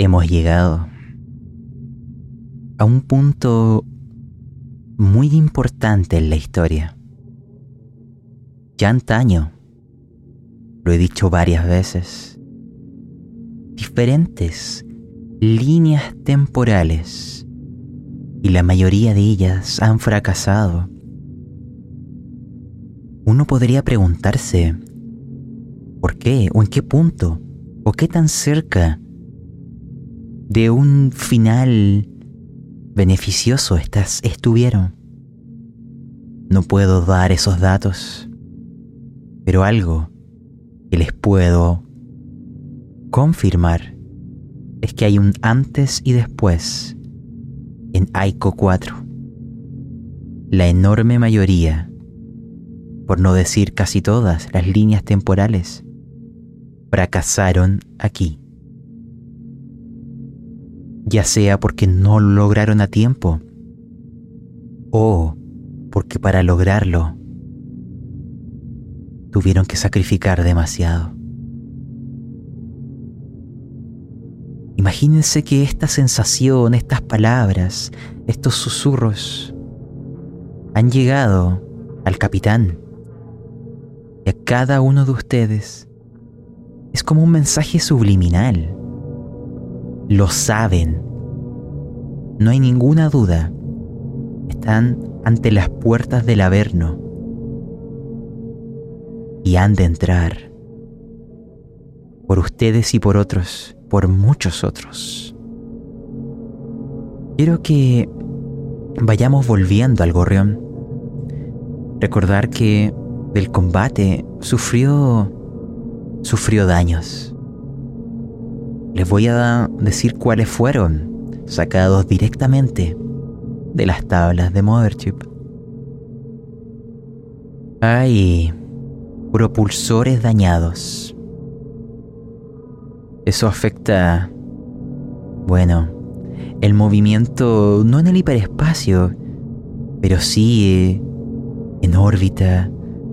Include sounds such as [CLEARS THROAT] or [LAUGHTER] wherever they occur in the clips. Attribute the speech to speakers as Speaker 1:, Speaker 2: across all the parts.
Speaker 1: Hemos llegado a un punto muy importante en la historia. Ya antaño, lo he dicho varias veces, diferentes líneas temporales y la mayoría de ellas han fracasado. Uno podría preguntarse, ¿por qué o en qué punto o qué tan cerca de un final beneficioso estas estuvieron. No puedo dar esos datos, pero algo que les puedo confirmar es que hay un antes y después en Aiko 4. La enorme mayoría, por no decir casi todas las líneas temporales, fracasaron aquí ya sea porque no lo lograron a tiempo o porque para lograrlo tuvieron que sacrificar demasiado. Imagínense que esta sensación, estas palabras, estos susurros han llegado al capitán y a cada uno de ustedes. Es como un mensaje subliminal lo saben. No hay ninguna duda. Están ante las puertas del Averno. Y han de entrar. Por ustedes y por otros, por muchos otros. Quiero que vayamos volviendo al gorrión. Recordar que del combate sufrió sufrió daños. Les voy a decir cuáles fueron, sacados directamente de las tablas de Mothership. Hay propulsores dañados. Eso afecta, bueno, el movimiento no en el hiperespacio, pero sí en órbita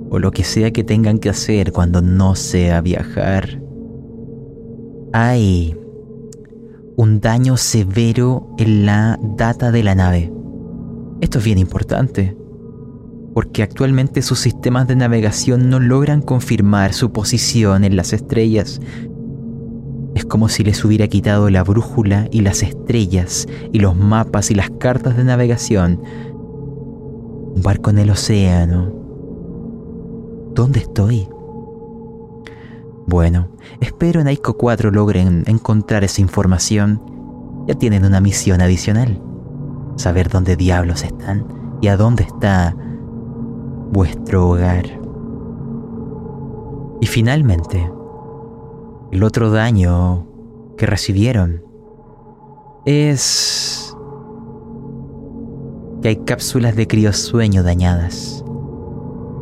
Speaker 1: o lo que sea que tengan que hacer cuando no sea viajar hay un daño severo en la data de la nave. Esto es bien importante, porque actualmente sus sistemas de navegación no logran confirmar su posición en las estrellas. Es como si les hubiera quitado la brújula y las estrellas y los mapas y las cartas de navegación. Un barco en el océano. ¿Dónde estoy? Bueno, espero en Aiko 4 logren encontrar esa información. Ya tienen una misión adicional. Saber dónde diablos están y a dónde está vuestro hogar. Y finalmente, el otro daño que recibieron es que hay cápsulas de criosueño dañadas.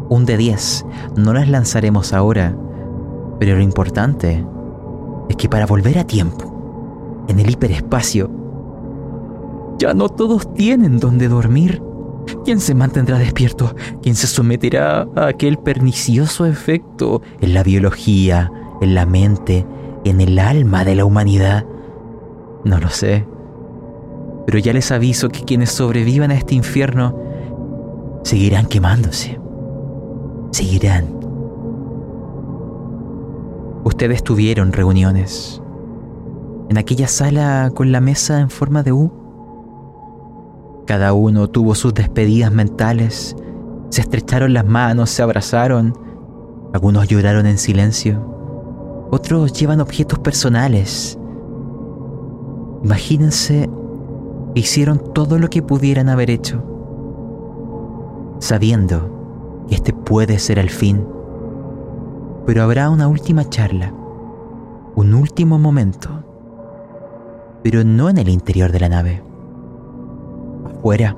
Speaker 1: Un de 10. No las lanzaremos ahora pero lo importante es que para volver a tiempo, en el hiperespacio, ya no todos tienen donde dormir. ¿Quién se mantendrá despierto? ¿Quién se someterá a aquel pernicioso efecto en la biología, en la mente, en el alma de la humanidad? No lo sé. Pero ya les aviso que quienes sobrevivan a este infierno seguirán quemándose. Seguirán Ustedes tuvieron reuniones. En aquella sala con la mesa en forma de U. Cada uno tuvo sus despedidas mentales. Se estrecharon las manos, se abrazaron. Algunos lloraron en silencio. Otros llevan objetos personales. Imagínense hicieron todo lo que pudieran haber hecho, sabiendo que este puede ser el fin pero habrá una última charla, un último momento, pero no en el interior de la nave. Afuera,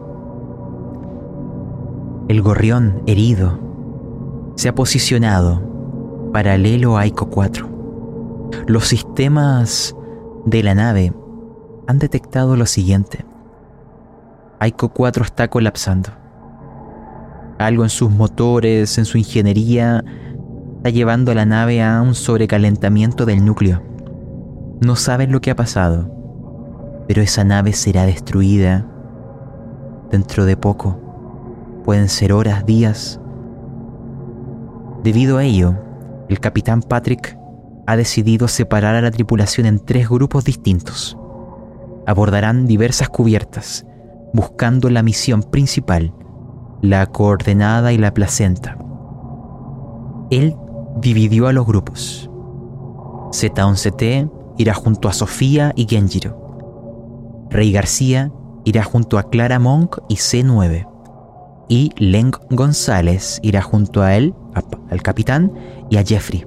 Speaker 1: el gorrión herido se ha posicionado paralelo a Aiko 4. Los sistemas de la nave han detectado lo siguiente. Aiko 4 está colapsando. Algo en sus motores, en su ingeniería, está llevando a la nave a un sobrecalentamiento del núcleo. No saben lo que ha pasado, pero esa nave será destruida dentro de poco. Pueden ser horas, días. Debido a ello, el capitán Patrick ha decidido separar a la tripulación en tres grupos distintos. Abordarán diversas cubiertas, buscando la misión principal, la coordenada y la placenta. Él dividió a los grupos. Z11T irá junto a Sofía y Genjiro. Rey García irá junto a Clara Monk y C9. Y Leng González irá junto a él, al capitán, y a Jeffrey.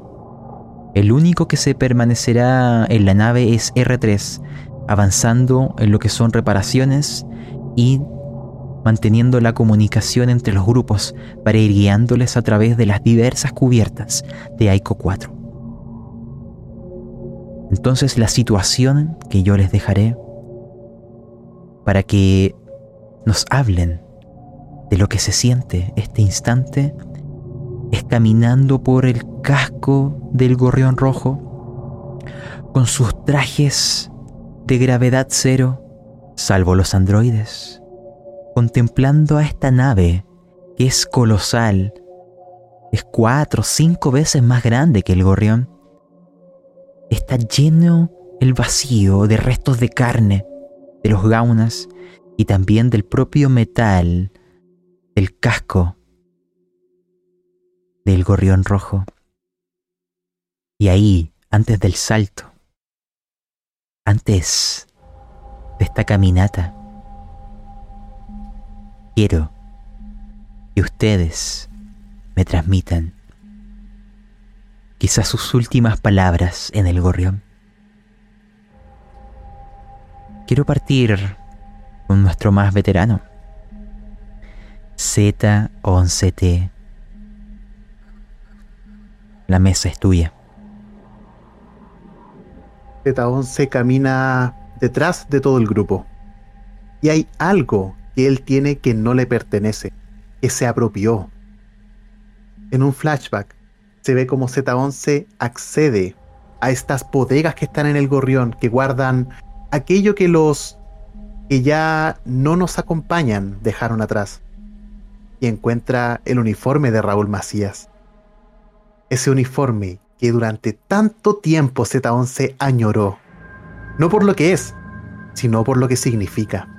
Speaker 1: El único que se permanecerá en la nave es R3, avanzando en lo que son reparaciones y manteniendo la comunicación entre los grupos para ir guiándoles a través de las diversas cubiertas de Aiko 4. Entonces la situación que yo les dejaré para que nos hablen de lo que se siente este instante es caminando por el casco del gorrión rojo con sus trajes de gravedad cero, salvo los androides, contemplando a esta nave que es colosal, es cuatro cinco veces más grande que el gorrión. Está lleno el vacío de restos de carne de los gaunas y también del propio metal del casco del gorrión rojo. Y ahí, antes del salto, antes de esta caminata, quiero que ustedes me transmitan quizás sus últimas palabras en el gorrión. Quiero partir con nuestro más veterano, Z11T. La mesa es tuya.
Speaker 2: Z11 camina detrás de todo el grupo. Y hay algo que él tiene que no le pertenece, que se apropió. En un flashback se ve como Z11 accede a estas bodegas que están en el gorrión, que guardan aquello que los que ya no nos acompañan dejaron atrás. Y encuentra el uniforme de Raúl Macías. Ese uniforme que durante tanto tiempo Z11 añoró. No por lo que es, sino por lo que significa.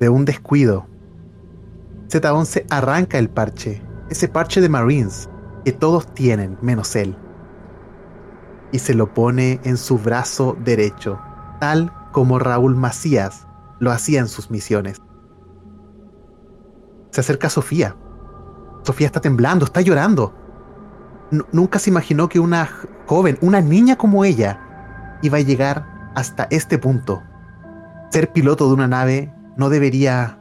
Speaker 2: De un descuido, Z11 arranca el parche, ese parche de Marines que todos tienen menos él, y se lo pone en su brazo derecho, tal como Raúl Macías lo hacía en sus misiones. Se acerca Sofía, Sofía está temblando, está llorando. nunca se imaginó que una joven, una niña como ella, iba a llegar hasta este punto. Ser piloto de una nave no debería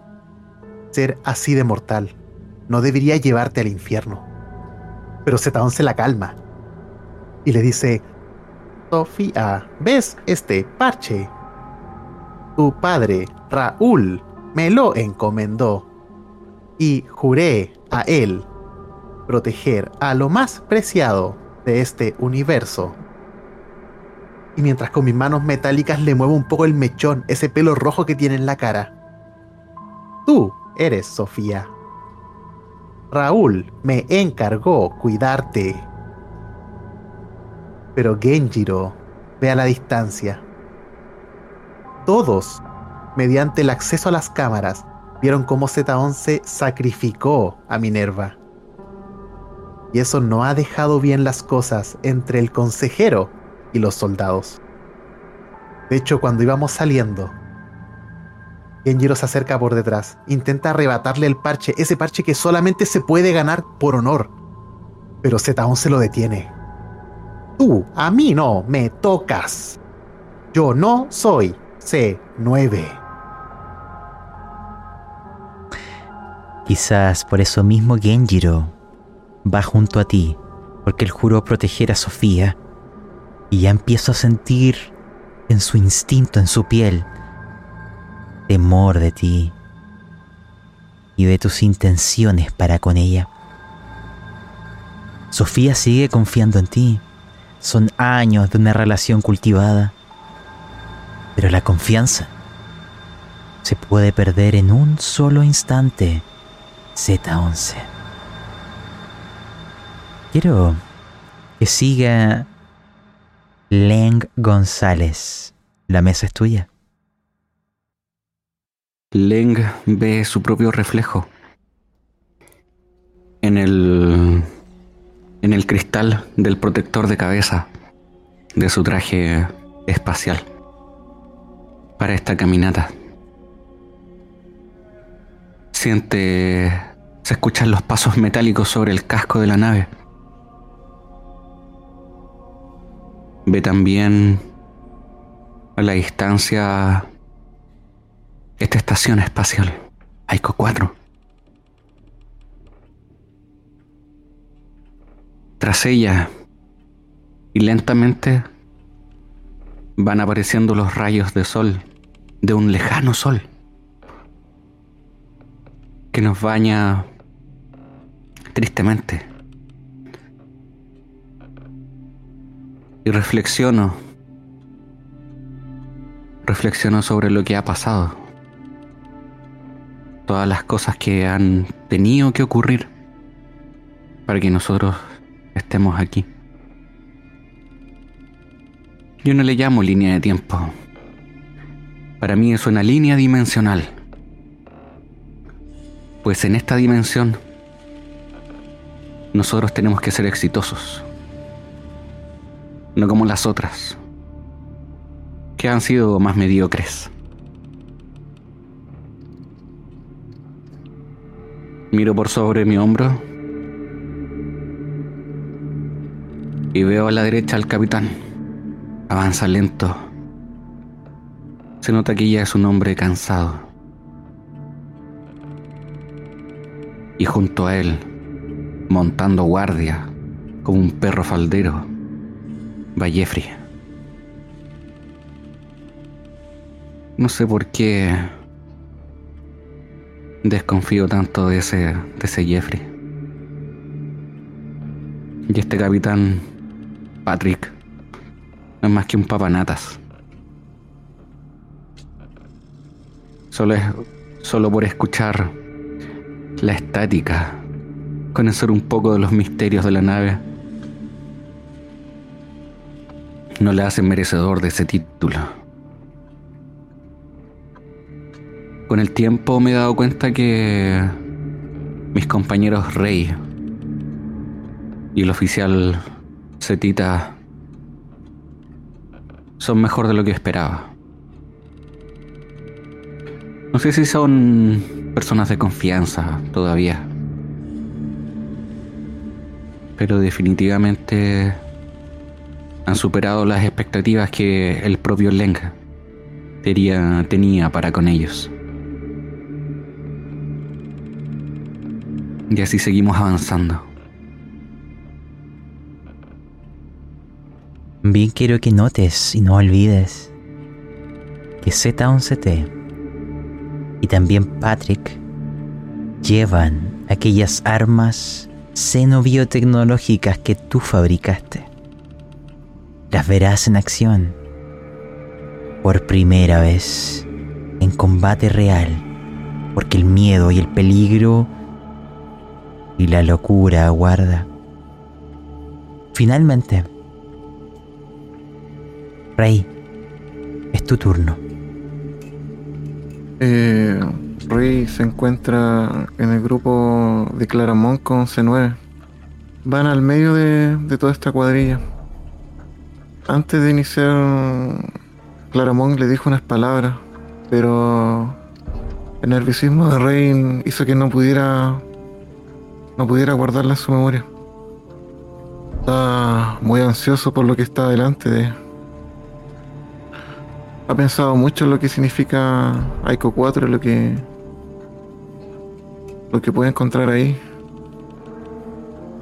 Speaker 2: ser así de mortal. No debería llevarte al infierno. Pero Zetaón se la calma y le dice, Sofía, ¿ves este parche? Tu padre, Raúl, me lo encomendó y juré a él proteger a lo más preciado de este universo. Y mientras con mis manos metálicas le muevo un poco el mechón, ese pelo rojo que tiene en la cara. Tú eres Sofía. Raúl me encargó cuidarte. Pero Genjiro ve a la distancia. Todos, mediante el acceso a las cámaras, vieron cómo Z11 sacrificó a Minerva. Y eso no ha dejado bien las cosas entre el consejero y los soldados. De hecho, cuando íbamos saliendo, Genjiro se acerca por detrás, intenta arrebatarle el parche, ese parche que solamente se puede ganar por honor. Pero Z11 lo detiene. Tú, a mí no, me tocas. Yo no soy C9.
Speaker 1: Quizás por eso mismo Genjiro va junto a ti, porque él juró proteger a Sofía, y ya empiezo a sentir en su instinto, en su piel, temor de ti y de tus intenciones para con ella. Sofía sigue confiando en ti. Son años de una relación cultivada. Pero la confianza se puede perder en un solo instante. Z11. Quiero que siga Leng González. La mesa es tuya.
Speaker 3: Leng ve su propio reflejo en el en el cristal del protector de cabeza de su traje espacial para esta caminata. Siente se escuchan los pasos metálicos sobre el casco de la nave. Ve también a la distancia esta estación espacial, Aiko 4. Tras ella, y lentamente van apareciendo los rayos de sol de un lejano sol que nos baña tristemente. Y reflexiono, reflexiono sobre lo que ha pasado, todas las cosas que han tenido que ocurrir para que nosotros estemos aquí. Yo no le llamo línea de tiempo. Para mí es una línea dimensional. Pues en esta dimensión nosotros tenemos que ser exitosos. No como las otras, que han sido más mediocres. Miro por sobre mi hombro y veo a la derecha al capitán. Avanza lento. Se nota que ya es un hombre cansado. Y junto a él, montando guardia, como un perro faldero, va Jeffrey. No sé por qué desconfío tanto de ese, de ese Jeffrey. Y este capitán Patrick no es más que un papanatas. Solo es solo por escuchar la estática, conocer un poco de los misterios de la nave. No le hace merecedor de ese título. Con el tiempo me he dado cuenta que mis compañeros Rey y el oficial Setita son mejor de lo que esperaba. No sé si son personas de confianza todavía. Pero definitivamente han superado las expectativas que el propio Lenga tenía, tenía para con ellos. Y así seguimos avanzando.
Speaker 1: Bien quiero que notes y no olvides que Z11T y también Patrick llevan aquellas armas xenobiotecnológicas que tú fabricaste. Las verás en acción por primera vez en combate real, porque el miedo y el peligro y la locura aguarda. Finalmente, Rey, es tu turno.
Speaker 4: Eh, Rey se encuentra en el grupo de Claramont con C9. Van al medio de, de toda esta cuadrilla. Antes de iniciar, Claramont le dijo unas palabras, pero el nerviosismo de Rey hizo que no pudiera no pudiera guardarla en su memoria. Está muy ansioso por lo que está delante de ha pensado mucho en lo que significa Aiko 4, lo que lo que puede encontrar ahí,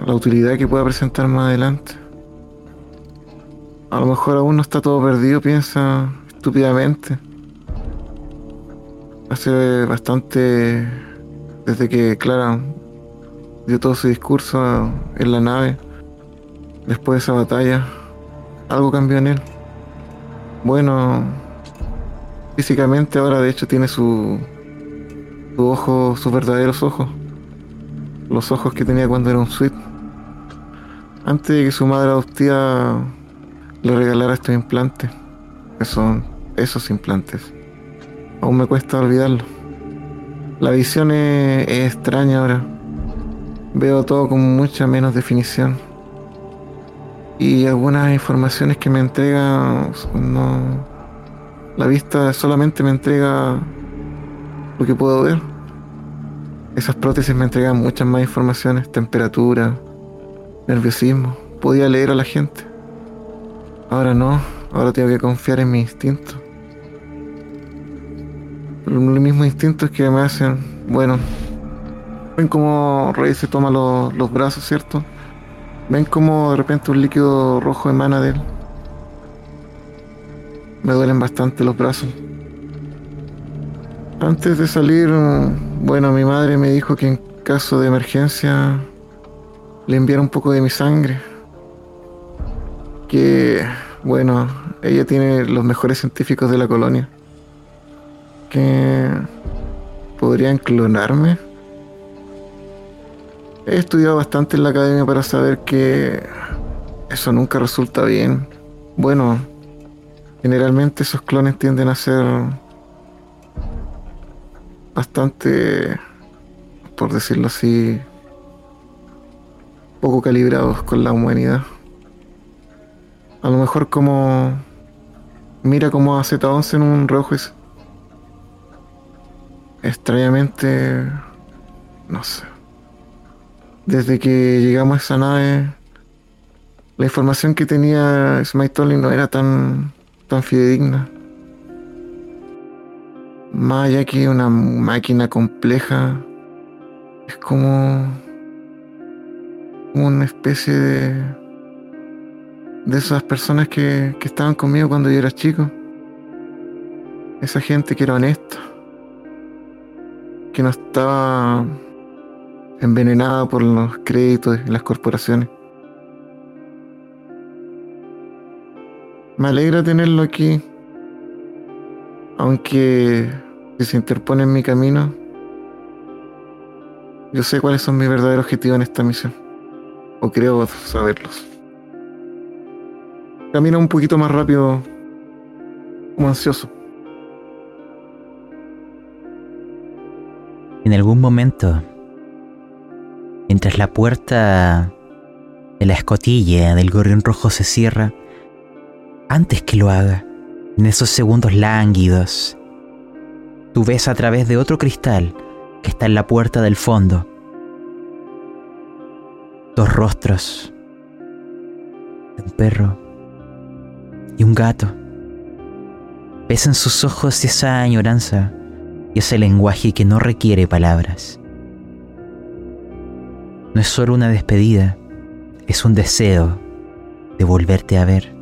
Speaker 4: la utilidad que pueda presentar más adelante. A lo mejor aún no está todo perdido, piensa estúpidamente. Hace bastante desde que Clara dio todo su discurso en la nave, después de esa batalla, algo cambió en él. Bueno, Físicamente ahora de hecho tiene su, su ojo, sus verdaderos ojos. Los ojos que tenía cuando era un suite. Antes de que su madre adoptiva le regalara estos implantes. Que son esos implantes. Aún me cuesta olvidarlo. La visión es, es extraña ahora. Veo todo con mucha menos definición. Y algunas informaciones que me entregan no, la vista solamente me entrega lo que puedo ver. Esas prótesis me entregan muchas más informaciones, temperatura, nerviosismo. Podía leer a la gente. Ahora no, ahora tengo que confiar en mi instinto. Los mismos instintos que me hacen, bueno, ven como Rey se toma los, brazos, ¿cierto? Ven como de repente un líquido rojo emana de él. Me duelen bastante los brazos. Antes de salir, bueno, mi madre me dijo que en caso de emergencia le enviara un poco de mi sangre. Que, bueno, ella tiene los mejores científicos de la colonia. Que podrían clonarme. He estudiado bastante en la academia para saber que eso nunca resulta bien. Bueno, Generalmente esos clones tienden a ser bastante, por decirlo así, poco calibrados con la humanidad. A lo mejor como mira como a Z11 en un rojo es extrañamente no sé. Desde que llegamos a esa nave la información que tenía Smite no era tan tan fidedigna. Más allá que una máquina compleja, es como, una especie de, de esas personas que, que estaban conmigo cuando yo era chico. Esa gente que era honesta, que no estaba envenenada por los créditos y las corporaciones. Me alegra tenerlo aquí. Aunque si se interpone en mi camino, yo sé cuáles son mis verdaderos objetivos en esta misión. O creo saberlos. Camino un poquito más rápido, como ansioso.
Speaker 1: En algún momento, mientras la puerta de la escotilla del gorrión rojo se cierra, antes que lo haga, en esos segundos lánguidos, tú ves a través de otro cristal que está en la puerta del fondo dos rostros un perro y un gato. Ves en sus ojos esa añoranza y ese lenguaje que no requiere palabras. No es solo una despedida, es un deseo de volverte a ver.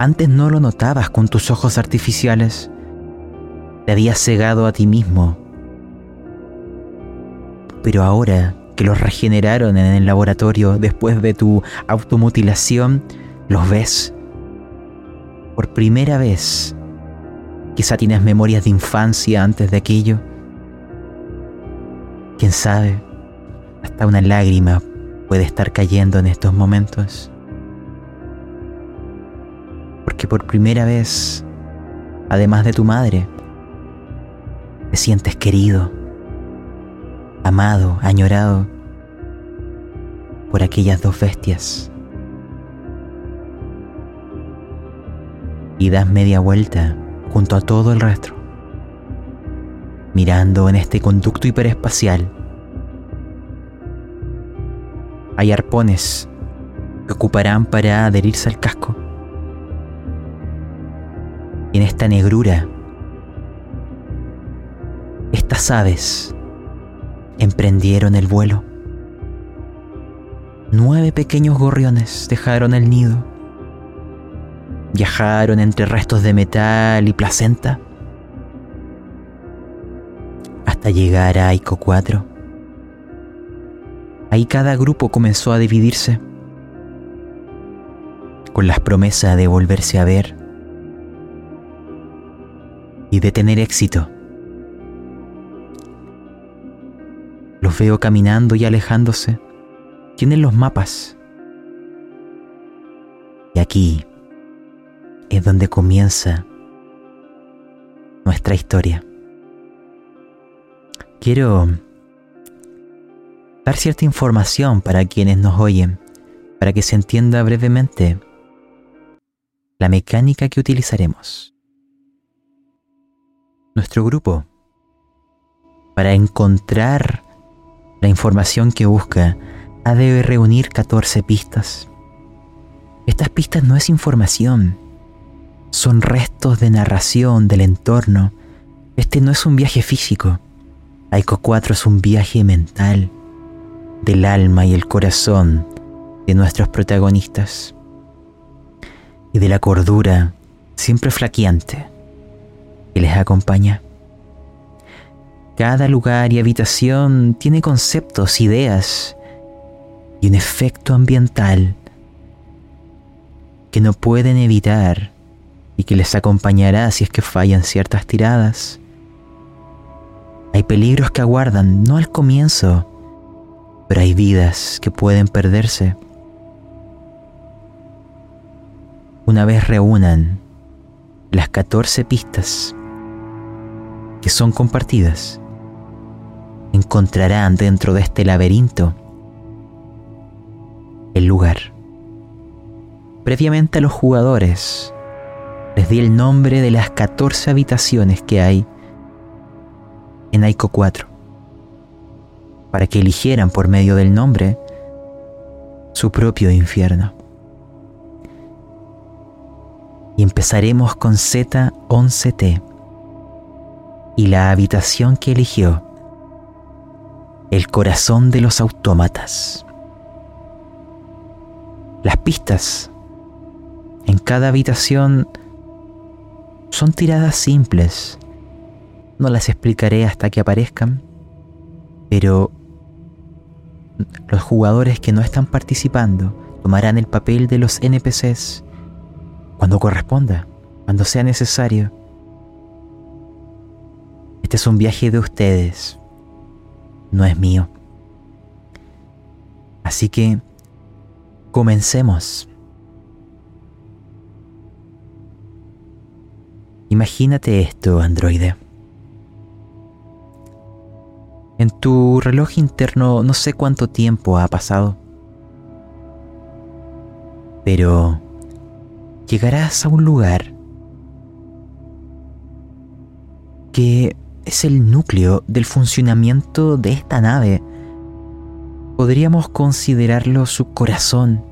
Speaker 1: Antes no lo notabas con tus ojos artificiales. Te habías cegado a ti mismo. Pero ahora que los regeneraron en el laboratorio después de tu automutilación, los ves. Por primera vez. Quizá tienes memorias de infancia antes de aquello. Quién sabe, hasta una lágrima puede estar cayendo en estos momentos porque por primera vez, además de tu madre, te sientes querido, amado, añorado por aquellas dos bestias. Y das media vuelta junto a todo el resto, mirando en este conducto hiperespacial. Hay arpones que ocuparán para adherirse al casco en esta negrura, estas aves emprendieron el vuelo. Nueve pequeños gorriones dejaron el nido. Viajaron entre restos de metal y placenta hasta llegar a Aiko 4. Ahí cada grupo comenzó a dividirse, con las promesas de volverse a ver y de tener éxito. Los veo caminando y alejándose. Tienen los mapas. Y aquí es donde comienza nuestra historia. Quiero dar cierta información para quienes nos oyen, para que se entienda brevemente la mecánica que utilizaremos. Nuestro grupo, para encontrar la información que busca, ha de reunir 14 pistas. Estas pistas no es información, son restos de narración del entorno. Este no es un viaje físico. Aiko 4 es un viaje mental del alma y el corazón de nuestros protagonistas y de la cordura siempre flaqueante que les acompaña. Cada lugar y habitación tiene conceptos, ideas y un efecto ambiental que no pueden evitar y que les acompañará si es que fallan ciertas tiradas. Hay peligros que aguardan, no al comienzo, pero hay vidas que pueden perderse. Una vez reúnan las 14 pistas que son compartidas, encontrarán dentro de este laberinto el lugar. Previamente a los jugadores les di el nombre de las 14 habitaciones que hay en Aiko 4 para que eligieran por medio del nombre su propio infierno. Y empezaremos con Z11T y la habitación que eligió, el corazón de los autómatas. Las pistas en cada habitación son tiradas simples. No las explicaré hasta que aparezcan, pero los jugadores que no están participando tomarán el papel de los NPCs cuando corresponda, cuando sea necesario. Este es un viaje de ustedes, no es mío. Así que comencemos. Imagínate esto, androide. En tu reloj interno no sé cuánto tiempo ha pasado. Pero llegarás a un lugar que es el núcleo del funcionamiento de esta nave. Podríamos considerarlo su corazón.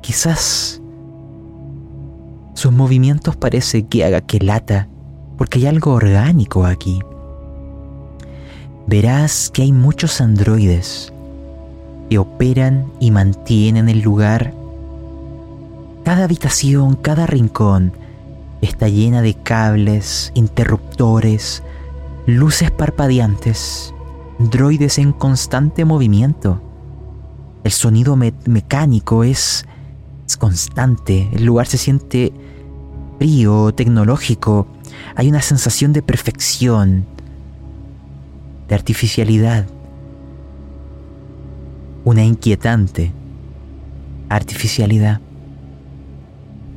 Speaker 1: Quizás sus movimientos parece que haga que lata, porque hay algo orgánico aquí verás que hay muchos androides que operan y mantienen el lugar. Cada habitación, cada rincón está llena de cables, interruptores, luces parpadeantes, androides en constante movimiento. El sonido mecánico es, es constante, el lugar se siente frío, tecnológico, hay una sensación de perfección, de artificialidad, una inquietante artificialidad.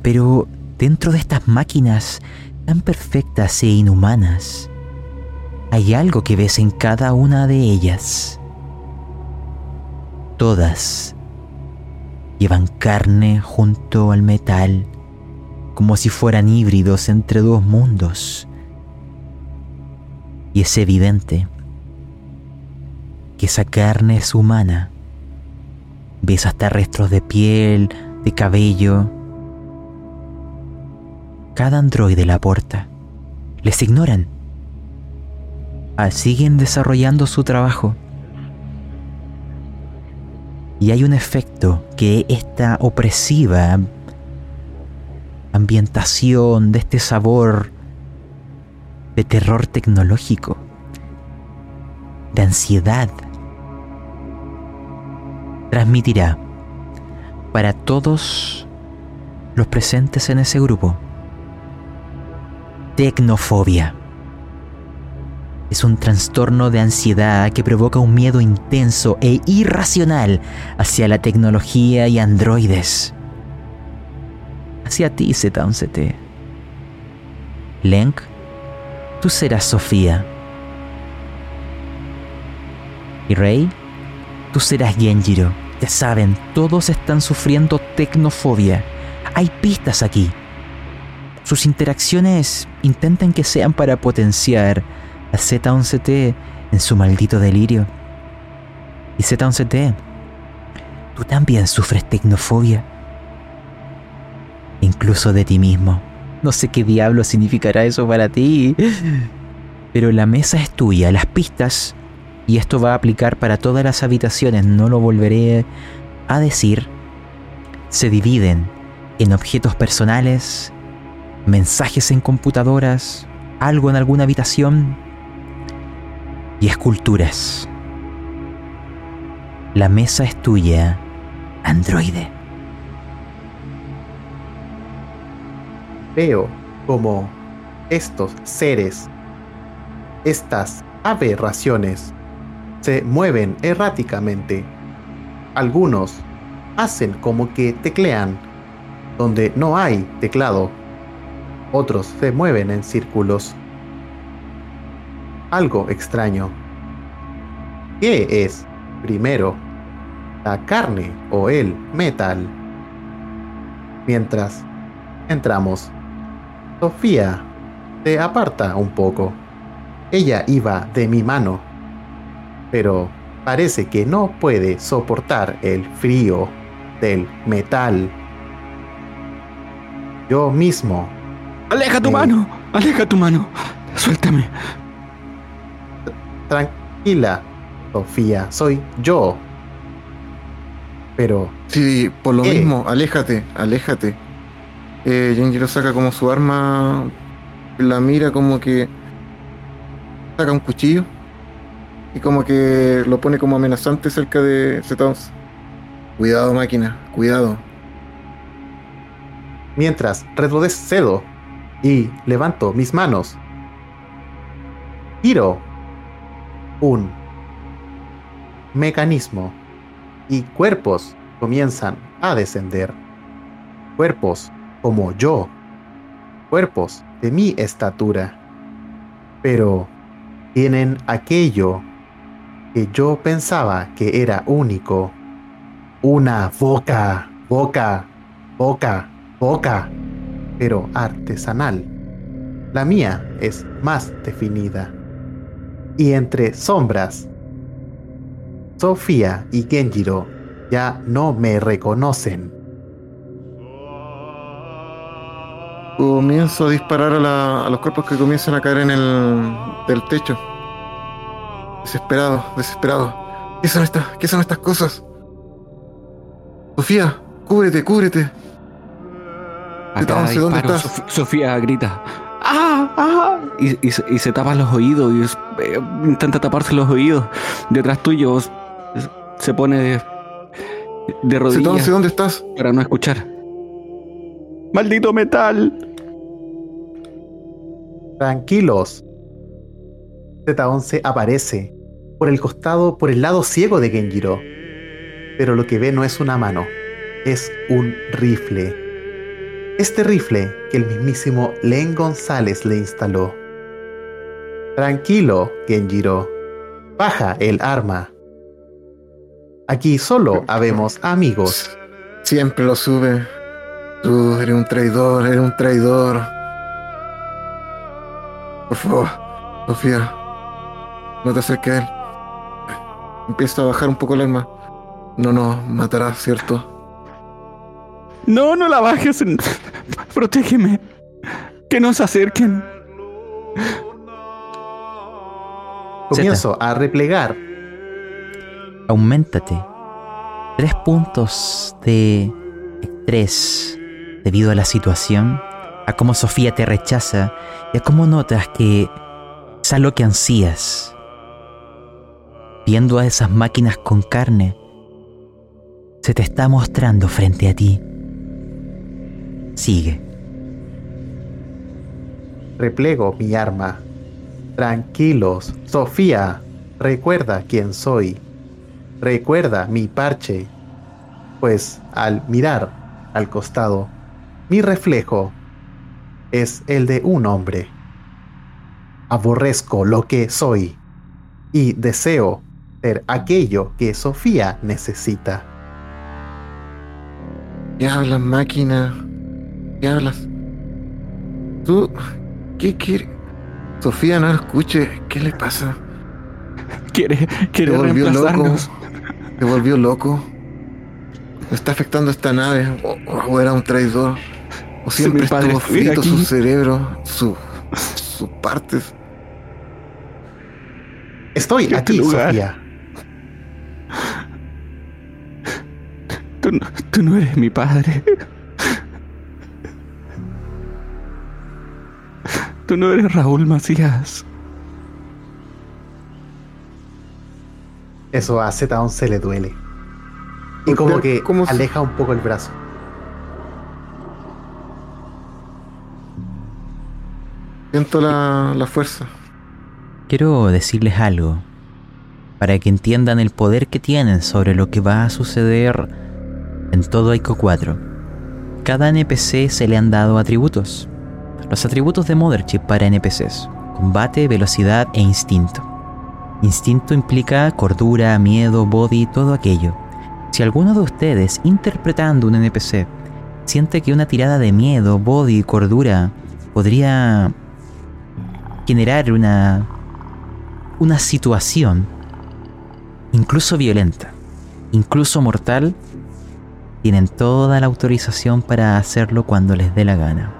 Speaker 1: Pero dentro de estas máquinas tan perfectas e inhumanas, hay algo que ves en cada una de ellas. Todas llevan carne junto al metal, como si fueran híbridos entre dos mundos. Y es evidente que esa carne es humana. Ves hasta restos de piel, de cabello. Cada androide la aporta. Les ignoran. Ah, siguen desarrollando su trabajo. Y hay un efecto que esta opresiva ambientación de este sabor de terror tecnológico de ansiedad. Transmitirá para todos los presentes en ese grupo tecnofobia. Es un trastorno de ansiedad que provoca un miedo intenso e irracional hacia la tecnología y androides. Hacia ti, Z11T. Lenk, tú serás Sofía. Y Rey, tú serás Genjiro. Ya saben, todos están sufriendo tecnofobia. Hay pistas aquí. Sus interacciones intentan que sean para potenciar a Z11T en su maldito delirio. Y Z11T, tú también sufres tecnofobia. Incluso de ti mismo. No sé qué diablo significará eso para ti. Pero la mesa es tuya, las pistas, y esto va a aplicar para todas las habitaciones, no lo volveré a decir, se dividen en objetos personales, mensajes en computadoras, algo en alguna habitación y esculturas. La mesa es tuya, androide.
Speaker 2: Veo como estos seres, estas aberraciones, se mueven erráticamente. Algunos hacen como que teclean donde no hay teclado. Otros se mueven en círculos. Algo extraño. ¿Qué es primero? ¿La carne o el metal? Mientras entramos, Sofía se aparta un poco. Ella iba de mi mano, pero parece que no puede soportar el frío del metal. Yo mismo.
Speaker 3: Aleja tu mano, aleja tu mano. Suéltame.
Speaker 2: Tranquila, Sofía, soy yo. Pero
Speaker 4: Sí, por lo mismo, aléjate, aléjate. Eh, Genjiro saca como su arma, la mira como que saca un cuchillo y como que lo pone como amenazante cerca de Z11. Cuidado máquina, cuidado.
Speaker 2: mientras retrocedo y levanto mis manos, giro un mecanismo y cuerpos comienzan a descender. Cuerpos como yo. Cuerpos de mi estatura. Pero tienen aquello que yo pensaba que era único. Una boca, boca, boca, boca, pero artesanal. La mía es más definida. Y entre sombras, Sofía y Genjiro ya no me reconocen.
Speaker 4: Comienzo a disparar a, la- a los cuerpos que comienzan a caer en el del techo. Desesperado, desesperado. ¿Qué son estas? ¿Qué son estas cosas? Sofía, cúbrete, cúbrete.
Speaker 3: Acá
Speaker 4: ¿dónde estás?
Speaker 3: Sof- Sofía grita. ¡Ah! ¡Ah! Y, y se- y se tapa los oídos y es- eh, intenta taparse los oídos. Detrás tuyo s- se pone de, de rodillas
Speaker 4: ¿dónde estás?
Speaker 3: para no escuchar. ¡Maldito metal!
Speaker 2: Tranquilos. Z11 aparece por el costado, por el lado ciego de Genjiro. Pero lo que ve no es una mano, es un rifle. Este rifle que el mismísimo Len González le instaló. Tranquilo, Genjiro. Baja el arma. Aquí solo habemos amigos.
Speaker 4: Siempre lo sube. Tú eres un traidor, eres un traidor. Por favor, Sofía, no te acerques a él. Empieza a bajar un poco el arma. No nos matará, ¿cierto?
Speaker 3: No, no la bajes. Protégeme. Que no se acerquen.
Speaker 2: Comienzo a replegar.
Speaker 1: Aumentate tres puntos de estrés debido a la situación, a cómo Sofía te rechaza y a cómo notas que es algo que ansías. Viendo a esas máquinas con carne, se te está mostrando frente a ti. Sigue.
Speaker 2: replego mi arma. Tranquilos, Sofía, recuerda quién soy. Recuerda mi parche. Pues al mirar al costado, mi reflejo es el de un hombre. Aborrezco lo que soy y deseo ser aquello que Sofía necesita.
Speaker 4: ¿Qué hablas, máquina? ¿Qué hablas? ¿Tú qué quieres? Sofía, no escuche. ¿Qué le pasa?
Speaker 3: Quiere, quiere
Speaker 4: ¿Te volvió loco? ¿Te volvió loco? ¿Le está afectando esta nave? ¿O, o era un traidor? ¿O
Speaker 3: Si
Speaker 4: siempre estuvo frito
Speaker 3: aquí.
Speaker 4: su cerebro, su, sus partes?
Speaker 2: Estoy
Speaker 3: ¿En
Speaker 2: aquí? Sofía.
Speaker 3: No, tú no eres mi padre. Tú no eres Raúl Macías.
Speaker 2: Eso a Z11 le duele. Y
Speaker 4: ¿Por
Speaker 2: como que
Speaker 4: ¿Cómo se-
Speaker 2: aleja un poco el brazo.
Speaker 4: Siento la, la fuerza.
Speaker 1: Quiero decirles algo para que entiendan el poder que tienen sobre lo que va a suceder en todo Ico 4. Cada NPC se le han dado atributos. Los atributos de Motherchip para NPCs: combate, velocidad e instinto. Instinto implica cordura, miedo, body, todo aquello. Si alguno de ustedes, interpretando un NPC, siente que una tirada de miedo, body cordura podría generar una una situación incluso violenta, incluso mortal, tienen toda la autorización para hacerlo cuando les dé la gana.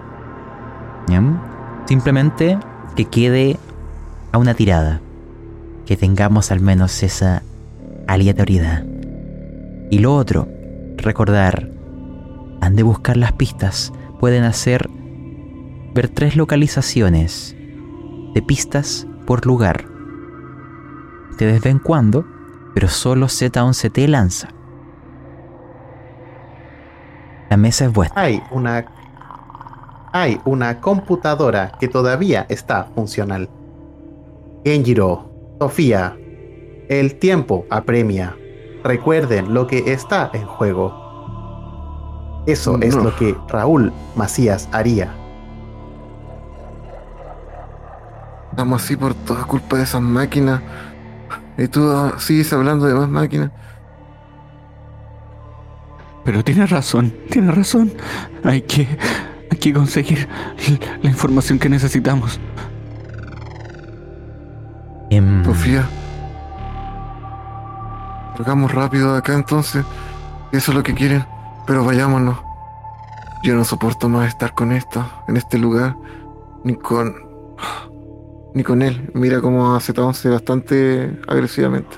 Speaker 1: Simplemente que quede a una tirada, que tengamos al menos esa aleatoriedad. Y lo otro, recordar, han de buscar las pistas, pueden hacer ver tres localizaciones de pistas por lugar. Ustedes ven cuándo, pero solo Z11T lanza. La mesa es vuestra.
Speaker 2: Hay una. Hay una computadora que todavía está funcional. Genjiro, Sofía, el tiempo apremia. Recuerden lo que está en juego. Eso es
Speaker 4: No.
Speaker 2: lo que Raúl Macías haría.
Speaker 4: Estamos así por toda culpa de esas máquinas. Y tú ah, sigues hablando de más máquinas.
Speaker 3: Pero tienes razón, tienes razón. Hay que, hay que conseguir la- información que necesitamos.
Speaker 1: Em,
Speaker 4: Sofía. Hagamos rápido de acá entonces. Eso es lo que quieren. Pero vayámonos. Yo no soporto más estar con esto, en este lugar. Ni con. Ni con él. Mira cómo hace Z11 bastante agresivamente.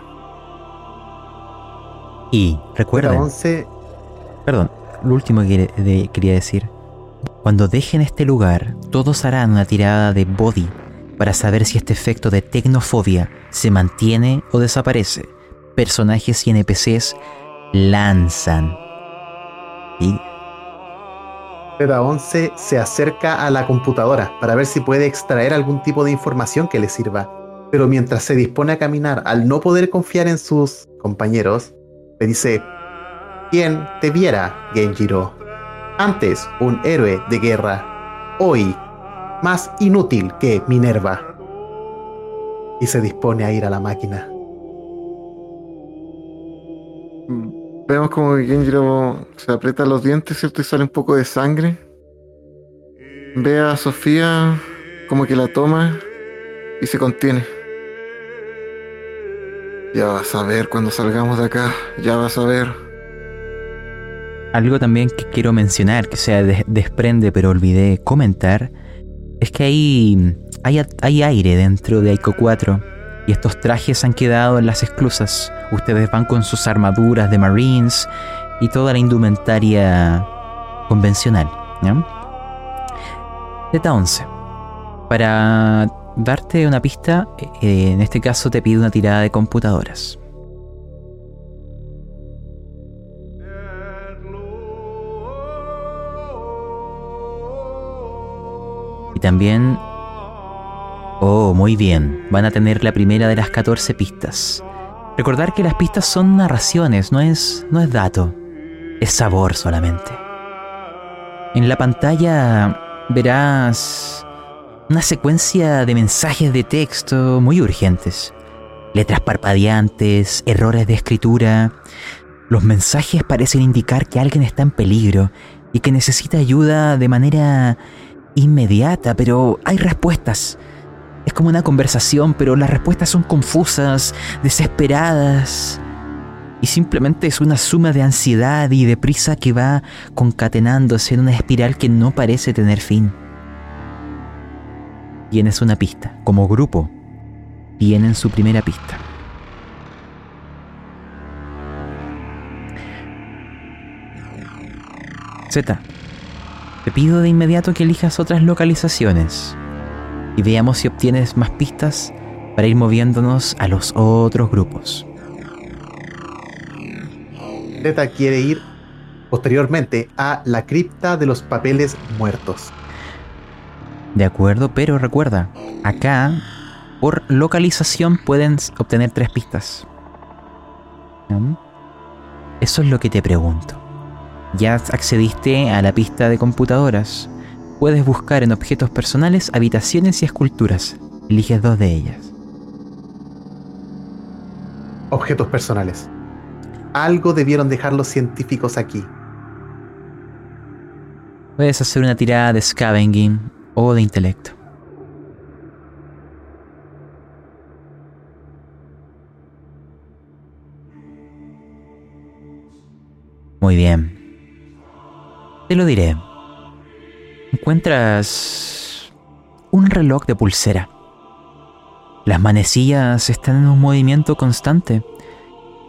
Speaker 1: y recuerden,
Speaker 2: Z11
Speaker 1: perdón, lo último que quería decir. Cuando dejen este lugar, todos harán una tirada de body para saber si este efecto de tecnofobia se mantiene o desaparece. Personajes y NPCs lanzan. Y
Speaker 2: Z11 se acerca a la computadora para ver si puede extraer algún tipo de información que le sirva. Pero mientras se dispone a caminar, al no poder confiar en sus compañeros, le dice: ¿Quién te viera, Genjiro? Antes un héroe de guerra, hoy más inútil que Minerva. Y se dispone a ir a la máquina.
Speaker 4: Vemos como Genjiro se aprieta los dientes, ¿cierto? Y sale un poco de sangre. Ve a Sofía como que la toma y se contiene. Ya vas a ver cuando salgamos de acá, ya vas a ver.
Speaker 1: Algo también que quiero mencionar, que se des- desprende pero olvidé comentar, es que hay, hay, hay aire dentro de Ico 4 y estos trajes han quedado en las esclusas. Ustedes van con sus armaduras de Marines y toda la indumentaria convencional. ¿ya? Z11. Para darte una pista, eh, en este caso te pido una tirada de computadoras. Y también Oh, muy bien. Van a tener la primera de las 14 pistas. Recordar que las pistas son narraciones, no es, no es dato. Es sabor solamente. En la pantalla verás una secuencia de mensajes de texto muy urgentes. Letras parpadeantes, errores de escritura. Los mensajes parecen indicar que alguien está en peligro y que necesita ayuda de manera inmediata, pero hay respuestas. Es como una conversación, pero las respuestas son confusas, desesperadas. Y simplemente es una suma de ansiedad y de prisa que va concatenándose en una espiral que no parece tener fin. Tienes una pista. Como grupo, tienen su primera pista. Z, te pido de inmediato que elijas otras localizaciones y veamos si obtienes más pistas para ir moviéndonos a los otros grupos.
Speaker 2: Zeta quiere ir posteriormente a la cripta de los papeles muertos.
Speaker 1: De acuerdo, pero recuerda, acá por localización pueden obtener tres pistas. ¿Mm? Eso es lo que te pregunto. Ya accediste a la pista de computadoras. Puedes buscar en objetos personales, habitaciones y esculturas. Eliges dos de ellas.
Speaker 2: Objetos personales. Algo debieron dejar los científicos aquí.
Speaker 1: Puedes hacer una tirada de scavenging o de intelecto. Muy bien. Te lo diré. Encuentras un reloj de pulsera. Las manecillas están en un movimiento constante,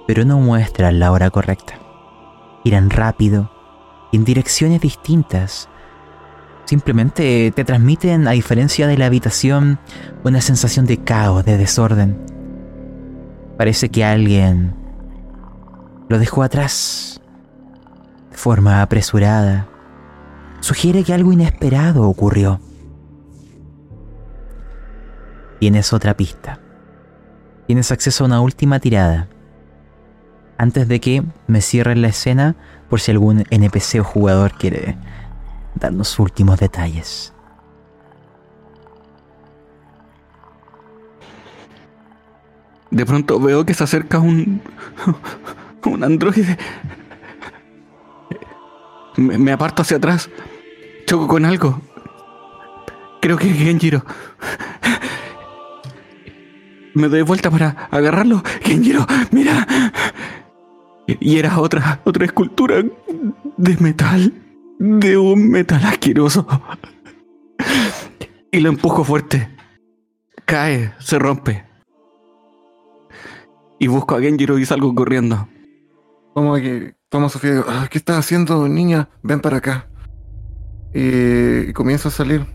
Speaker 1: pero no muestran la hora correcta. Giran rápido y en direcciones distintas. Simplemente te transmiten, a diferencia de la habitación, una sensación de caos, de desorden. Parece que alguien lo dejó atrás forma apresurada sugiere que algo inesperado ocurrió. Tienes otra pista. Tienes acceso a una última tirada. Antes de que me cierren la escena por si algún NPC o jugador quiere darnos últimos detalles.
Speaker 3: De pronto veo que se acerca un. [LAUGHS] un androide. Me, aparto hacia atrás. Choco con algo. Creo que es Genjiro. Me doy vuelta para agarrarlo. Genjiro, mira. Y era otra, otra escultura de metal. De un metal asqueroso. Y lo empujo fuerte. Cae, se rompe. Y busco a Genjiro y salgo corriendo.
Speaker 4: Como que toma Sofía y digo, "Ah, ¿qué estás haciendo, niña? Ven para acá. Y, y comienzo a salir.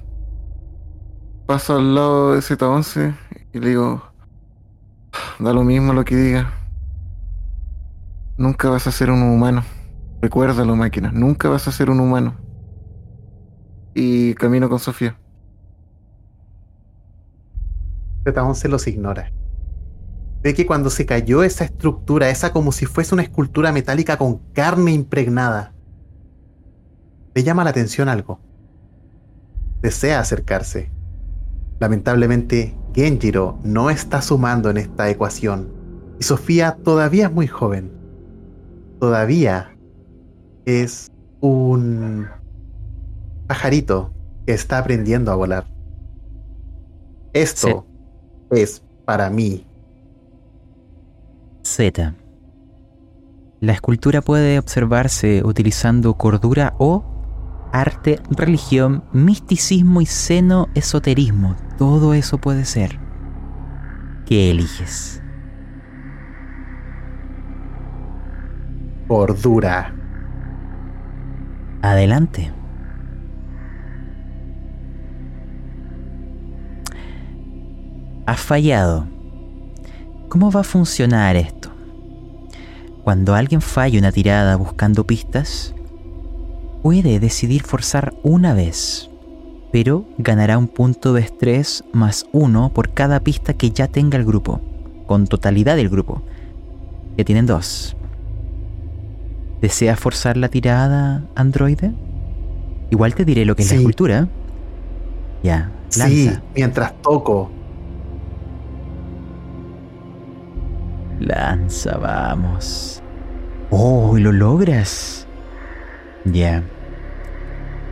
Speaker 4: Paso al lado de Z11 y le digo, da lo mismo lo que diga. Nunca vas a ser un humano. Recuérdalo, máquina. Nunca vas a ser un humano. Y camino con Sofía.
Speaker 2: Z11 los ignora. Ve que cuando se cayó esa estructura, esa como si fuese una escultura metálica con carne impregnada, le llama la atención algo. Desea acercarse. Lamentablemente, Genjiro no está sumando en esta ecuación. Y Sofía todavía es muy joven. Todavía es un pajarito que está aprendiendo a volar. Esto es para mí.
Speaker 1: Z. La escultura puede observarse utilizando cordura o arte, religión, misticismo y seno esoterismo. Todo eso puede ser. ¿Qué eliges?
Speaker 2: Cordura.
Speaker 1: Adelante. Has fallado. ¿Cómo va a funcionar esto? Cuando alguien falla una tirada buscando pistas, puede decidir forzar una vez. pero ganará un punto de estrés más uno por cada pista que ya tenga el grupo, con totalidad del grupo. Ya tienen dos. ¿Deseas forzar la tirada, androide? Igual te diré lo que es la
Speaker 2: Sí.
Speaker 1: escultura. Ya, lanza.
Speaker 2: Sí, mientras toco.
Speaker 1: Lanza, vamos. Oh, ¿y lo logras. Ya.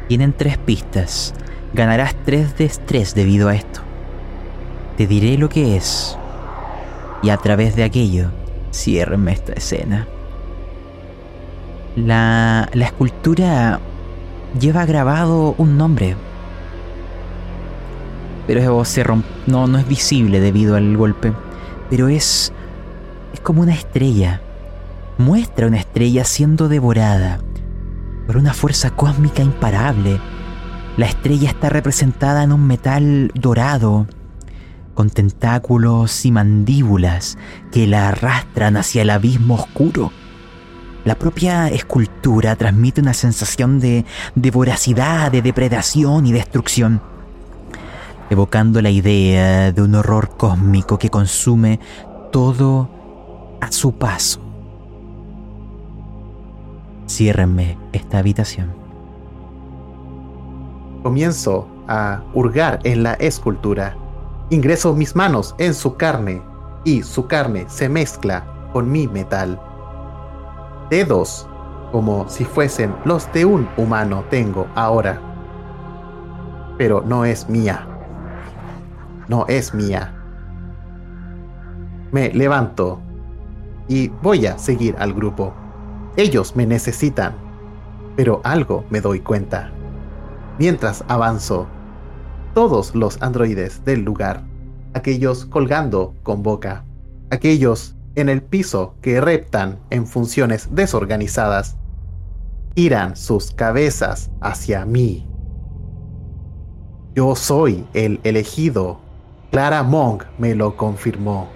Speaker 1: Tienen tres pistas. Ganarás tres de estrés debido a esto. Te diré lo que es. Y a través de aquello, ciérreme esta escena. La, la escultura lleva grabado un nombre. Pero se romp- no, no es visible debido al golpe. Pero es es como una estrella. Muestra una estrella siendo devorada por una fuerza cósmica imparable. La estrella está representada en un metal dorado, con tentáculos y mandíbulas que la arrastran hacia el abismo oscuro. La propia escultura transmite una sensación de, de voracidad, de depredación y destrucción, evocando la idea de un horror cósmico que consume todo a su paso. Ciérrenme esta habitación.
Speaker 2: Comienzo a hurgar en la escultura. Ingreso mis manos en su carne y su carne se mezcla con mi metal. Dedos, como si fuesen los de un humano, tengo ahora. Pero no es mía. No es mía. Me levanto y voy a seguir al grupo. Ellos me necesitan, pero algo me doy cuenta. Mientras avanzo, todos los androides del lugar, aquellos colgando con boca, aquellos en el piso que reptan en funciones desorganizadas, giran sus cabezas hacia mí. Yo soy el elegido. Clara Monk me lo confirmó.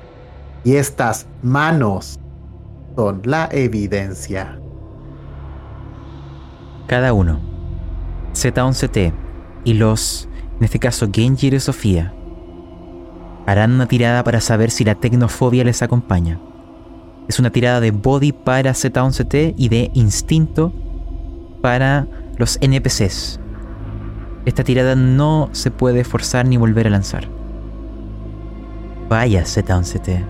Speaker 2: Y estas manos son la evidencia.
Speaker 1: Cada uno, Z11T y los, en este caso Genjiro y Sofía, harán una tirada para saber si la tecnofobia les acompaña. Es una tirada de body para Z11T y de instinto para los NPCs. Esta tirada no se puede forzar ni volver a lanzar. Vaya Z11T.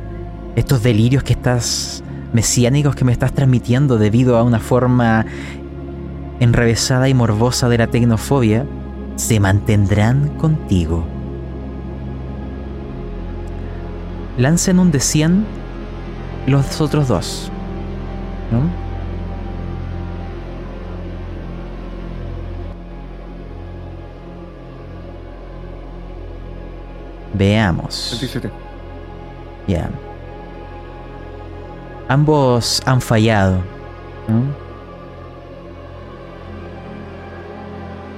Speaker 1: Estos delirios que estás mesiánicos que me estás transmitiendo debido a una forma enrevesada y morbosa de la tecnofobia se mantendrán contigo. Lancen un de 100 los otros dos. ¿no? Veamos.
Speaker 4: 27.
Speaker 1: Ya. Ambos han fallado.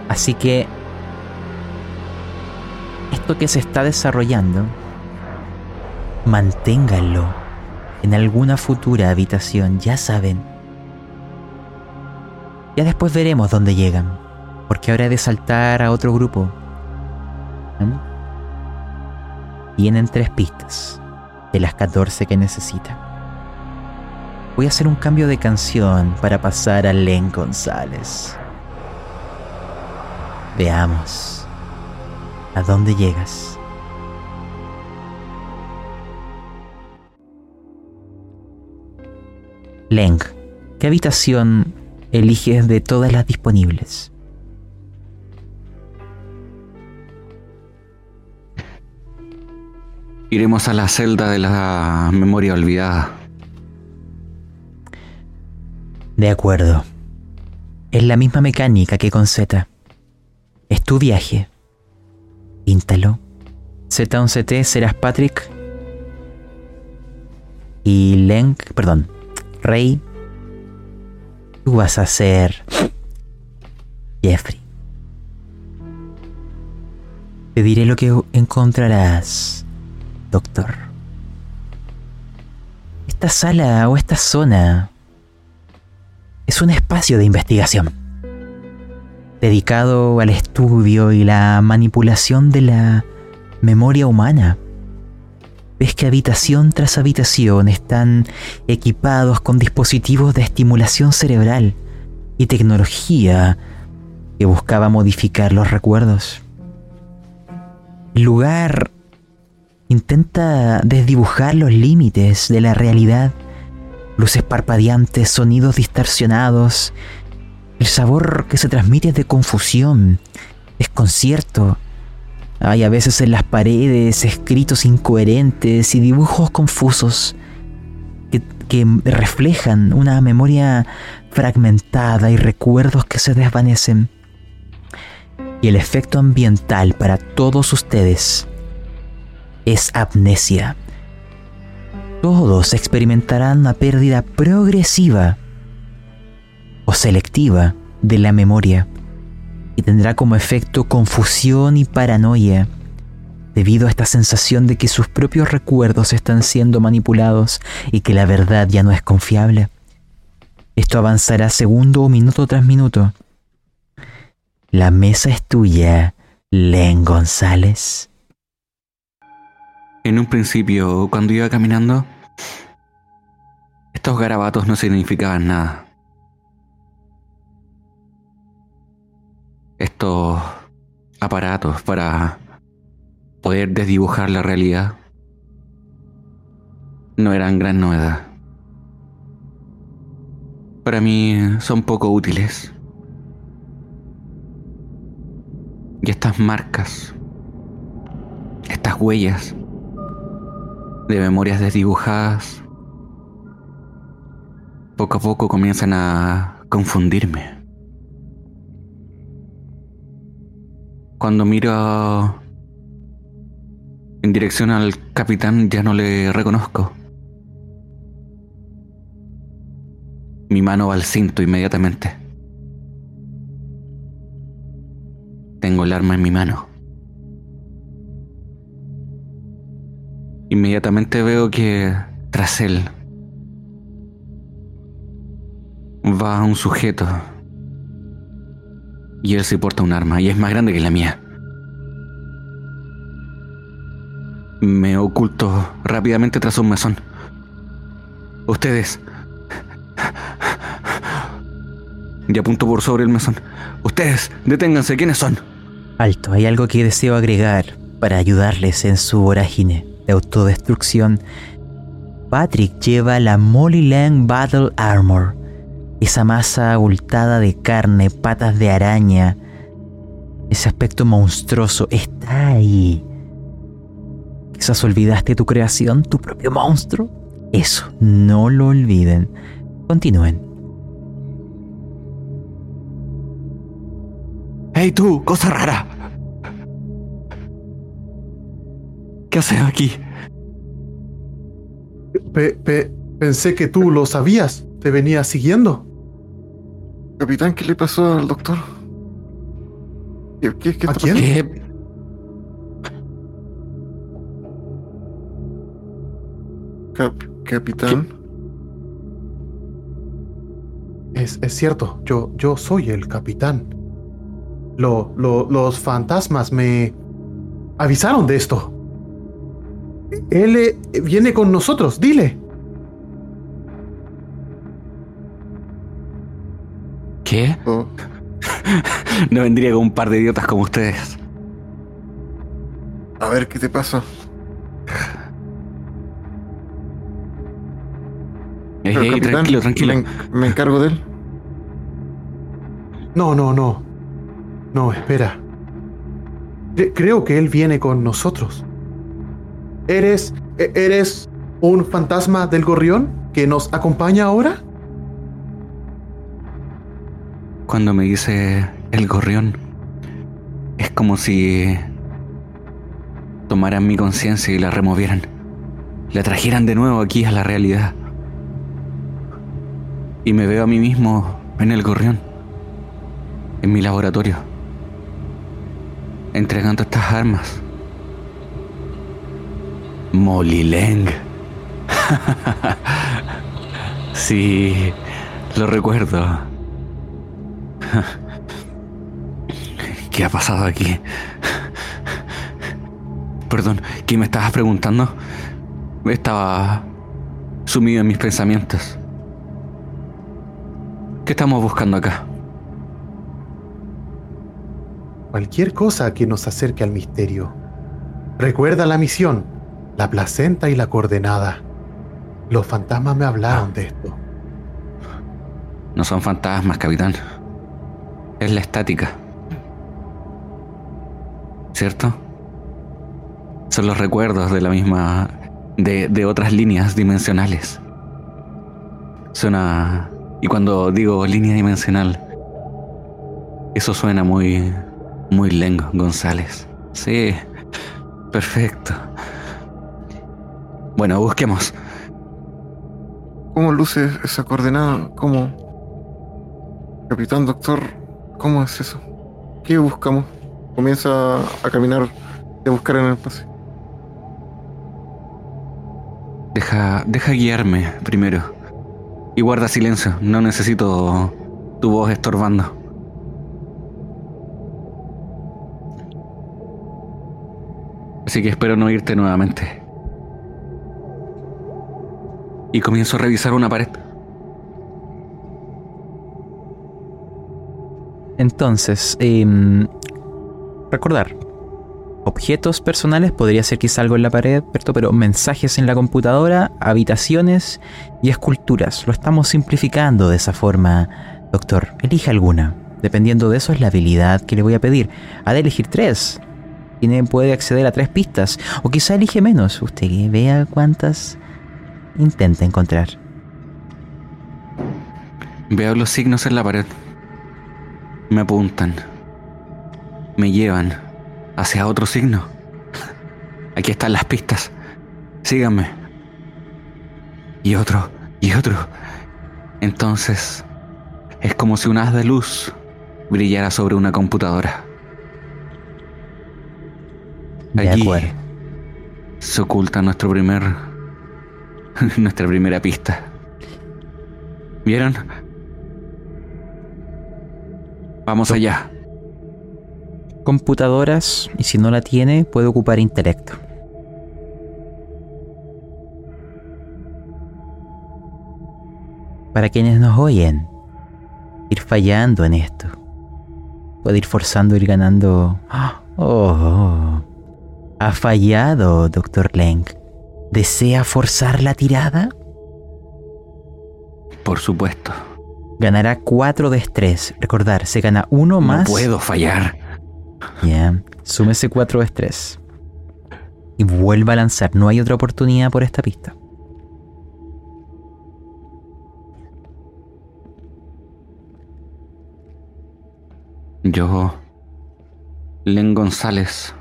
Speaker 1: Así que esto que se está desarrollando, manténganlo en alguna futura habitación, ya saben. Ya después veremos dónde llegan, porque ahora he de saltar a otro grupo. Tienen tres pistas de las 14 que necesita. Voy a hacer un cambio de canción para pasar a Len González. Veamos. ¿A dónde llegas? Leng, ¿qué habitación eliges de todas las disponibles?
Speaker 3: Iremos a la celda de la memoria olvidada.
Speaker 1: De acuerdo. Es la misma mecánica que con Z. Es tu viaje. Píntalo. Z11T serás Patrick. Y Lenk, perdón, Rey. Tú vas a ser Jeffrey. Te diré lo que encontrarás, doctor. Esta sala o esta zona es un espacio de investigación. dedicado al estudio y la manipulación de la memoria humana. Ves que habitación tras habitación están equipados con dispositivos de estimulación cerebral y tecnología que buscaba modificar los recuerdos. El lugar intenta desdibujar los límites de la realidad, luces parpadeantes, sonidos distorsionados, el sabor que se transmite es de confusión, desconcierto. Hay a veces en las paredes escritos incoherentes y dibujos confusos que, que reflejan una memoria fragmentada y recuerdos que se desvanecen. Y el efecto ambiental para todos ustedes es amnesia. Todos experimentarán una pérdida progresiva o selectiva de la memoria y tendrá como efecto confusión y paranoia debido a esta sensación de que sus propios recuerdos están siendo manipulados y que la verdad ya no es confiable. Esto avanzará segundo o minuto tras minuto. La mesa es tuya, Len González.
Speaker 3: En un principio, cuando iba caminando, estos garabatos no significaban nada. estos aparatos para poder desdibujar la realidad no eran gran novedad. Para mí son poco útiles. Y estas marcas, estas huellas de memorias desdibujadas, poco a poco comienzan a confundirme. Cuando miro en dirección al capitán ya no le reconozco. Mi mano va al cinto inmediatamente. Tengo el arma en mi mano. Inmediatamente veo que tras él va un sujeto y él se porta un arma y es más grande que la mía. Me oculto rápidamente tras un mesón. Ustedes. Y apunto por sobre el mesón. Ustedes, deténganse, ¿quiénes son?
Speaker 1: Alto, hay algo que deseo agregar para ayudarles en su vorágine de autodestrucción. Patrick lleva la Molly Lang Battle Armor esa masa abultada de carne, patas de araña, ese aspecto monstruoso está ahí. Quizás olvidaste tu creación, tu propio monstruo. Eso, no lo olviden. Continúen.
Speaker 3: ¡Hey tú, cosa rara! ¿Qué haces aquí?
Speaker 2: pensé que tú lo sabías. Te venía siguiendo.
Speaker 4: Capitán, ¿qué le pasó al doctor?
Speaker 2: ¿Qué, qué, qué ¿A quién?
Speaker 4: capitán.
Speaker 2: Es, es, cierto, yo, yo soy el capitán. Lo, lo, los fantasmas me avisaron de esto. Él eh, viene con nosotros, dile.
Speaker 3: ¿Qué? Oh. [LAUGHS] no vendría con un par de idiotas como ustedes.
Speaker 4: A ver, ¿qué te pasa?
Speaker 3: tranquilo, tranquilo.
Speaker 4: Me, encargo de él.
Speaker 2: No, no, no. No, espera. creo que él viene con nosotros. ¿Eres. E-, ¿Eres un fantasma del gorrión que nos acompaña ahora?
Speaker 3: Cuando me dice el gorrión, es como si tomaran mi conciencia y la removieran. La trajeran de nuevo aquí a la realidad. Y me veo a mí mismo en el gorrión, en mi laboratorio, entregando estas armas. Molileng. [LAUGHS] sí, lo recuerdo. [LAUGHS] ¿Qué ha pasado aquí? [LAUGHS] Perdón, ¿qué me estabas preguntando? Estaba sumido en mis pensamientos. ¿Qué estamos buscando acá?
Speaker 2: Cualquier cosa que nos acerque al misterio. Recuerda la misión, la placenta y la coordenada. Los fantasmas me hablaron de esto.
Speaker 3: No son fantasmas, capitán. Es la estática. ¿Cierto? Son los recuerdos de la misma... de, de otras líneas dimensionales. Suena... Y cuando digo línea dimensional, eso suena muy... muy lengo, González. Sí, perfecto. Bueno, busquemos.
Speaker 4: ¿Cómo luce esa coordenada? ¿Cómo? Capitán, doctor, ¿cómo es eso? ¿Qué buscamos? Comienza a caminar y a buscar en el espacio.
Speaker 3: Deja, deja guiarme primero. Y guarda silencio, no necesito tu voz estorbando. Así que espero no irte nuevamente. Y comienzo a revisar una pared.
Speaker 1: Entonces, em, recordar. Objetos personales podría ser quizá algo en la pared, pero mensajes en la computadora, habitaciones y esculturas. Lo estamos simplificando de esa forma, doctor. Elija alguna. Dependiendo de eso es la habilidad que le voy a pedir. Ha de elegir tres. Tiene, puede acceder a tres pistas. O quizá elige menos. Usted vea cuántas intenta encontrar.
Speaker 3: Veo los signos en la pared. Me apuntan. Me llevan hacia otro signo. Aquí están las pistas. Síganme. Y otro, y otro. Entonces, es como si un haz de luz brillara sobre una computadora. Allí se oculta nuestro primer. [LAUGHS] nuestra primera pista. ¿Vieron? Vamos allá.
Speaker 1: Computadoras, y si no la tiene, puede ocupar intelecto. Para quienes nos oyen, ir fallando en esto. Puede ir forzando, ir ganando. [GASPS] Oh, ha fallado, doctor Lenk. ¿Desea forzar la tirada?
Speaker 3: Por supuesto.
Speaker 1: Ganará 4 de estrés. Recordar, se gana uno más.
Speaker 3: No puedo fallar.
Speaker 1: Ya, súmese 4 de estrés. Y vuelva a lanzar. No hay otra oportunidad por esta pista.
Speaker 3: Yo, Len González,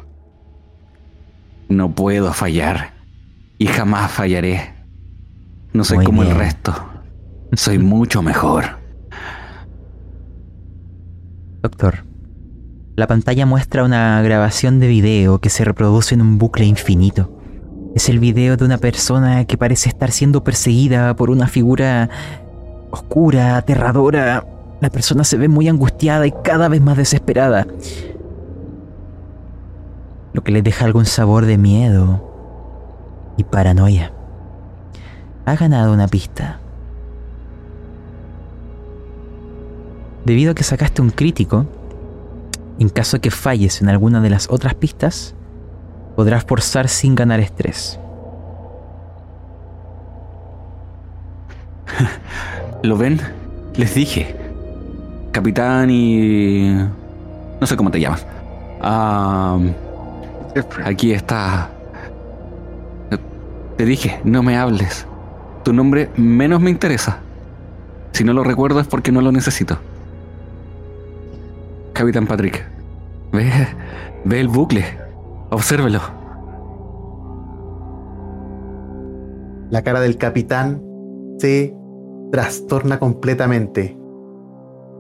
Speaker 3: no puedo fallar y jamás fallaré. No soy
Speaker 1: Muy
Speaker 3: como el resto. Soy mucho mejor.
Speaker 1: Doctor, la pantalla muestra una grabación de video que se reproduce en un bucle infinito. Es el video de una persona que parece estar siendo perseguida por una figura oscura, aterradora. La persona se ve muy angustiada y cada vez más desesperada. Lo que le deja algún sabor de miedo y paranoia. Ha ganado una pista. Debido a que sacaste un crítico, en caso de que falles en alguna de las otras pistas, podrás forzar sin ganar estrés. [LAUGHS]
Speaker 3: ¿Lo ven? Les dije. Capitán y... No sé cómo te llamas. Ah, aquí está. Te dije, no me hables. Tu nombre menos me interesa. Si no lo recuerdo es porque no lo necesito. Capitán Patrick. Ve, ve el bucle. Obsérvelo.
Speaker 2: La cara del capitán se trastorna completamente.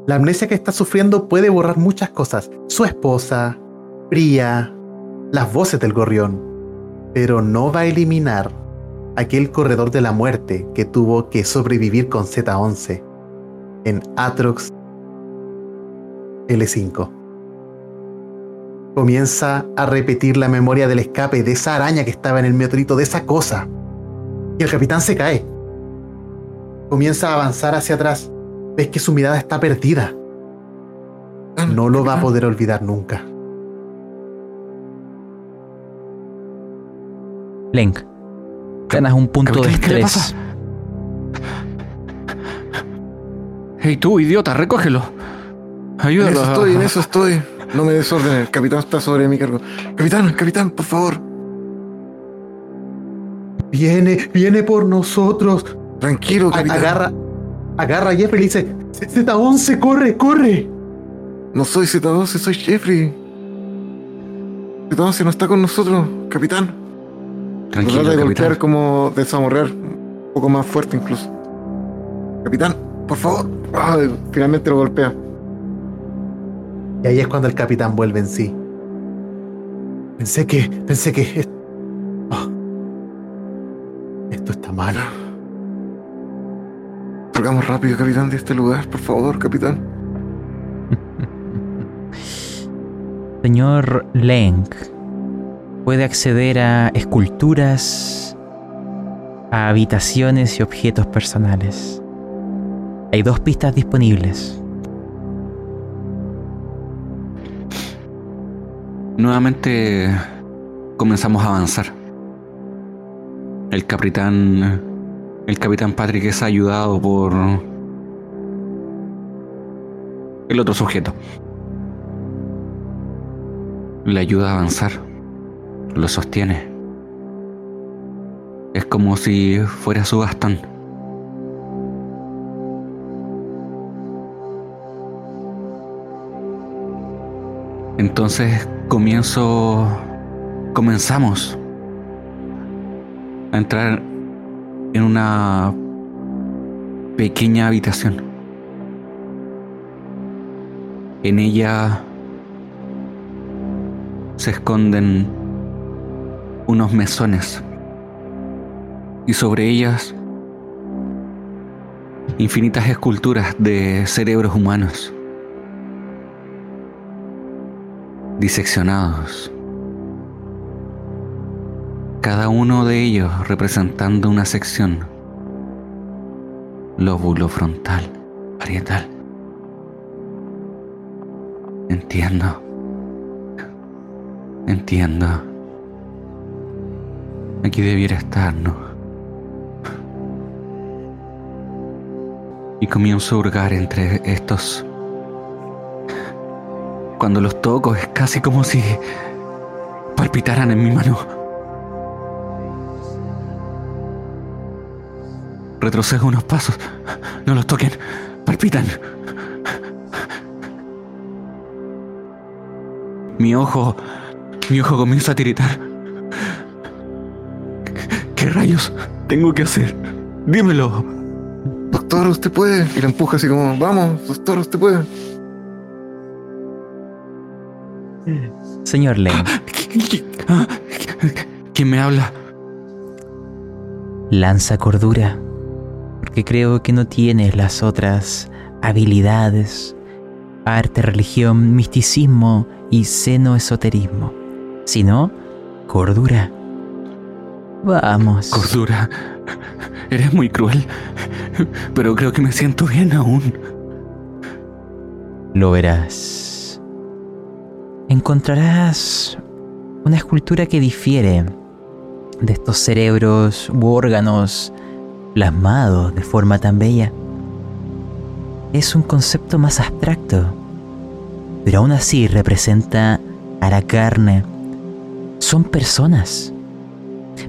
Speaker 2: La amnesia que está sufriendo puede borrar muchas cosas. Su esposa, Bría, las voces del gorrión. Pero no va a eliminar aquel corredor de la muerte que tuvo que sobrevivir con Z11 en Atrox L5. comienza a repetir la memoria del escape de esa araña que estaba en el meteorito, de esa cosa. Y el capitán se cae. Comienza a avanzar hacia atrás. Ves que su mirada está perdida. No lo va a poder olvidar nunca.
Speaker 1: Lenk, ganas un punto de
Speaker 3: Capitán, ¿qué le
Speaker 1: estrés.
Speaker 3: Hey tú, idiota, recógelo.
Speaker 4: En
Speaker 3: Ayúdalo.
Speaker 4: eso
Speaker 3: a-
Speaker 4: estoy, en eso estoy. No me desordene, el capitán está sobre mi cargo. Capitán, capitán, por favor.
Speaker 2: Viene, viene por nosotros.
Speaker 4: Tranquilo, capitán.
Speaker 2: agarra, agarra a Jeffrey y dice: Z11, corre, corre.
Speaker 4: No soy Z12, soy Jeffrey. Z12 no está con nosotros, capitán.
Speaker 3: Tranquilo,
Speaker 4: Trata de golpear
Speaker 3: capitán.
Speaker 4: como desamorrear. Un poco más fuerte incluso. Capitán, por favor. Ay, finalmente lo golpea.
Speaker 2: Y ahí es cuando el capitán vuelve en sí. Pensé que, pensé que. Ah. Esto está mal.
Speaker 4: Salgamos rápido, capitán, de este lugar, por favor, capitán. [LAUGHS]
Speaker 1: Señor Lenk, puede acceder a esculturas, a habitaciones y objetos personales. Hay dos pistas disponibles.
Speaker 3: Nuevamente comenzamos a avanzar. El capitán. El capitán Patrick es ayudado por. El otro sujeto. Le ayuda a avanzar. Lo sostiene. Es como si fuera su bastón. Entonces comienzo. Comenzamos a entrar en una pequeña habitación. En ella se esconden unos mesones y sobre ellas infinitas esculturas de cerebros humanos diseccionados. Cada uno de ellos representando una sección. Lóbulo frontal, parietal. Entiendo. Entiendo. Aquí debiera estar, ¿no? Y comienzo a hurgar entre estos cuando los toco es casi como si palpitaran en mi mano. Retrocedo unos pasos. No los toquen. Palpitan. Mi ojo... Mi ojo comienza a tiritar. ¿Qué rayos tengo que hacer? Dímelo.
Speaker 4: Doctor, usted puede. Y la empuja así como, vamos, doctor, usted puede.
Speaker 1: Señor Lenk,
Speaker 3: Ah, ¿Quién me habla?
Speaker 1: lanza cordura, porque creo que no tienes las otras habilidades, arte, religión, misticismo y seno-esoterismo, sino cordura. Vamos.
Speaker 3: Cordura. Eres muy cruel. Pero creo que me siento bien aún.
Speaker 1: Lo verás. Encontrarás una escultura que difiere de estos cerebros u órganos plasmados de forma tan bella. Es un concepto más abstracto, pero aún así representa a la carne. Son personas.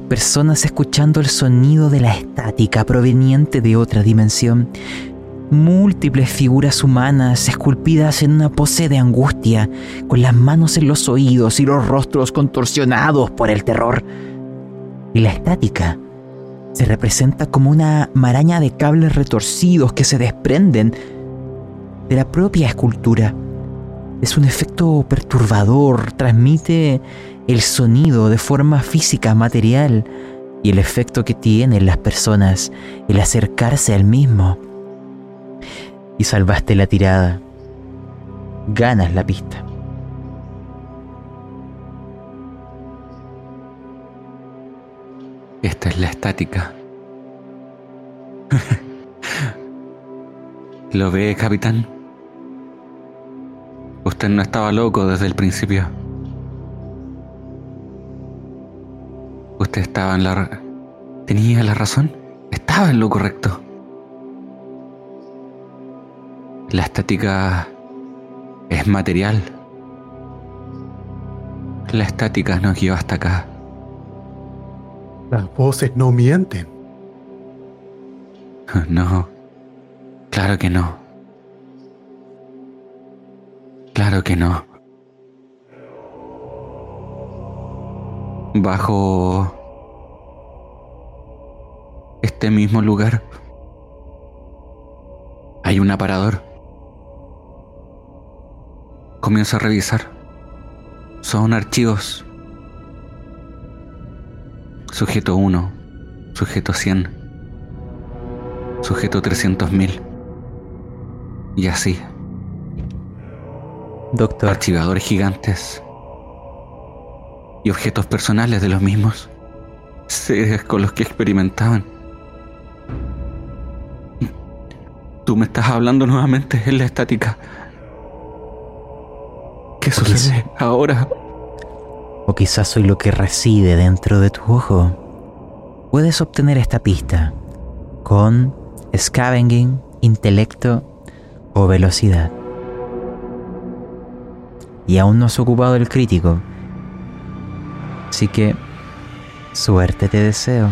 Speaker 1: Personas escuchando el sonido de la estática proveniente de otra dimensión múltiples figuras humanas esculpidas en una pose de angustia, con las manos en los oídos y los rostros contorsionados por el terror. Y la estática se representa como una maraña de cables retorcidos que se desprenden de la propia escultura. Es un efecto perturbador, transmite el sonido de forma física, material, y el efecto que tiene en las personas el acercarse al mismo. Y salvaste la tirada. Ganas la pista.
Speaker 3: Esta es la estática. [LAUGHS] ¿Lo ve, capitán? Usted no estaba loco desde el principio. Usted estaba en la... Tenía la razón. Estaba en lo correcto. La estática es material. La estática nos guió hasta acá.
Speaker 2: Las voces no mienten. [LAUGHS]
Speaker 3: No, claro que no. Claro que no. Bajo este mismo lugar hay un aparador. Comienzo a revisar. Son archivos. Sujeto 1, sujeto 100, sujeto 300.000. Y así.
Speaker 1: Doctor,
Speaker 3: Archivadores gigantes. Y objetos personales de los mismos. Seres con los que experimentaban. Tú me estás hablando nuevamente en la estática. ¿Qué sucede ahora?
Speaker 1: o quizás soy lo que reside dentro de tu ojo. Puedes obtener esta pista con scavenging, intelecto o velocidad. Y aún no has ocupado el crítico. Así que suerte te deseo.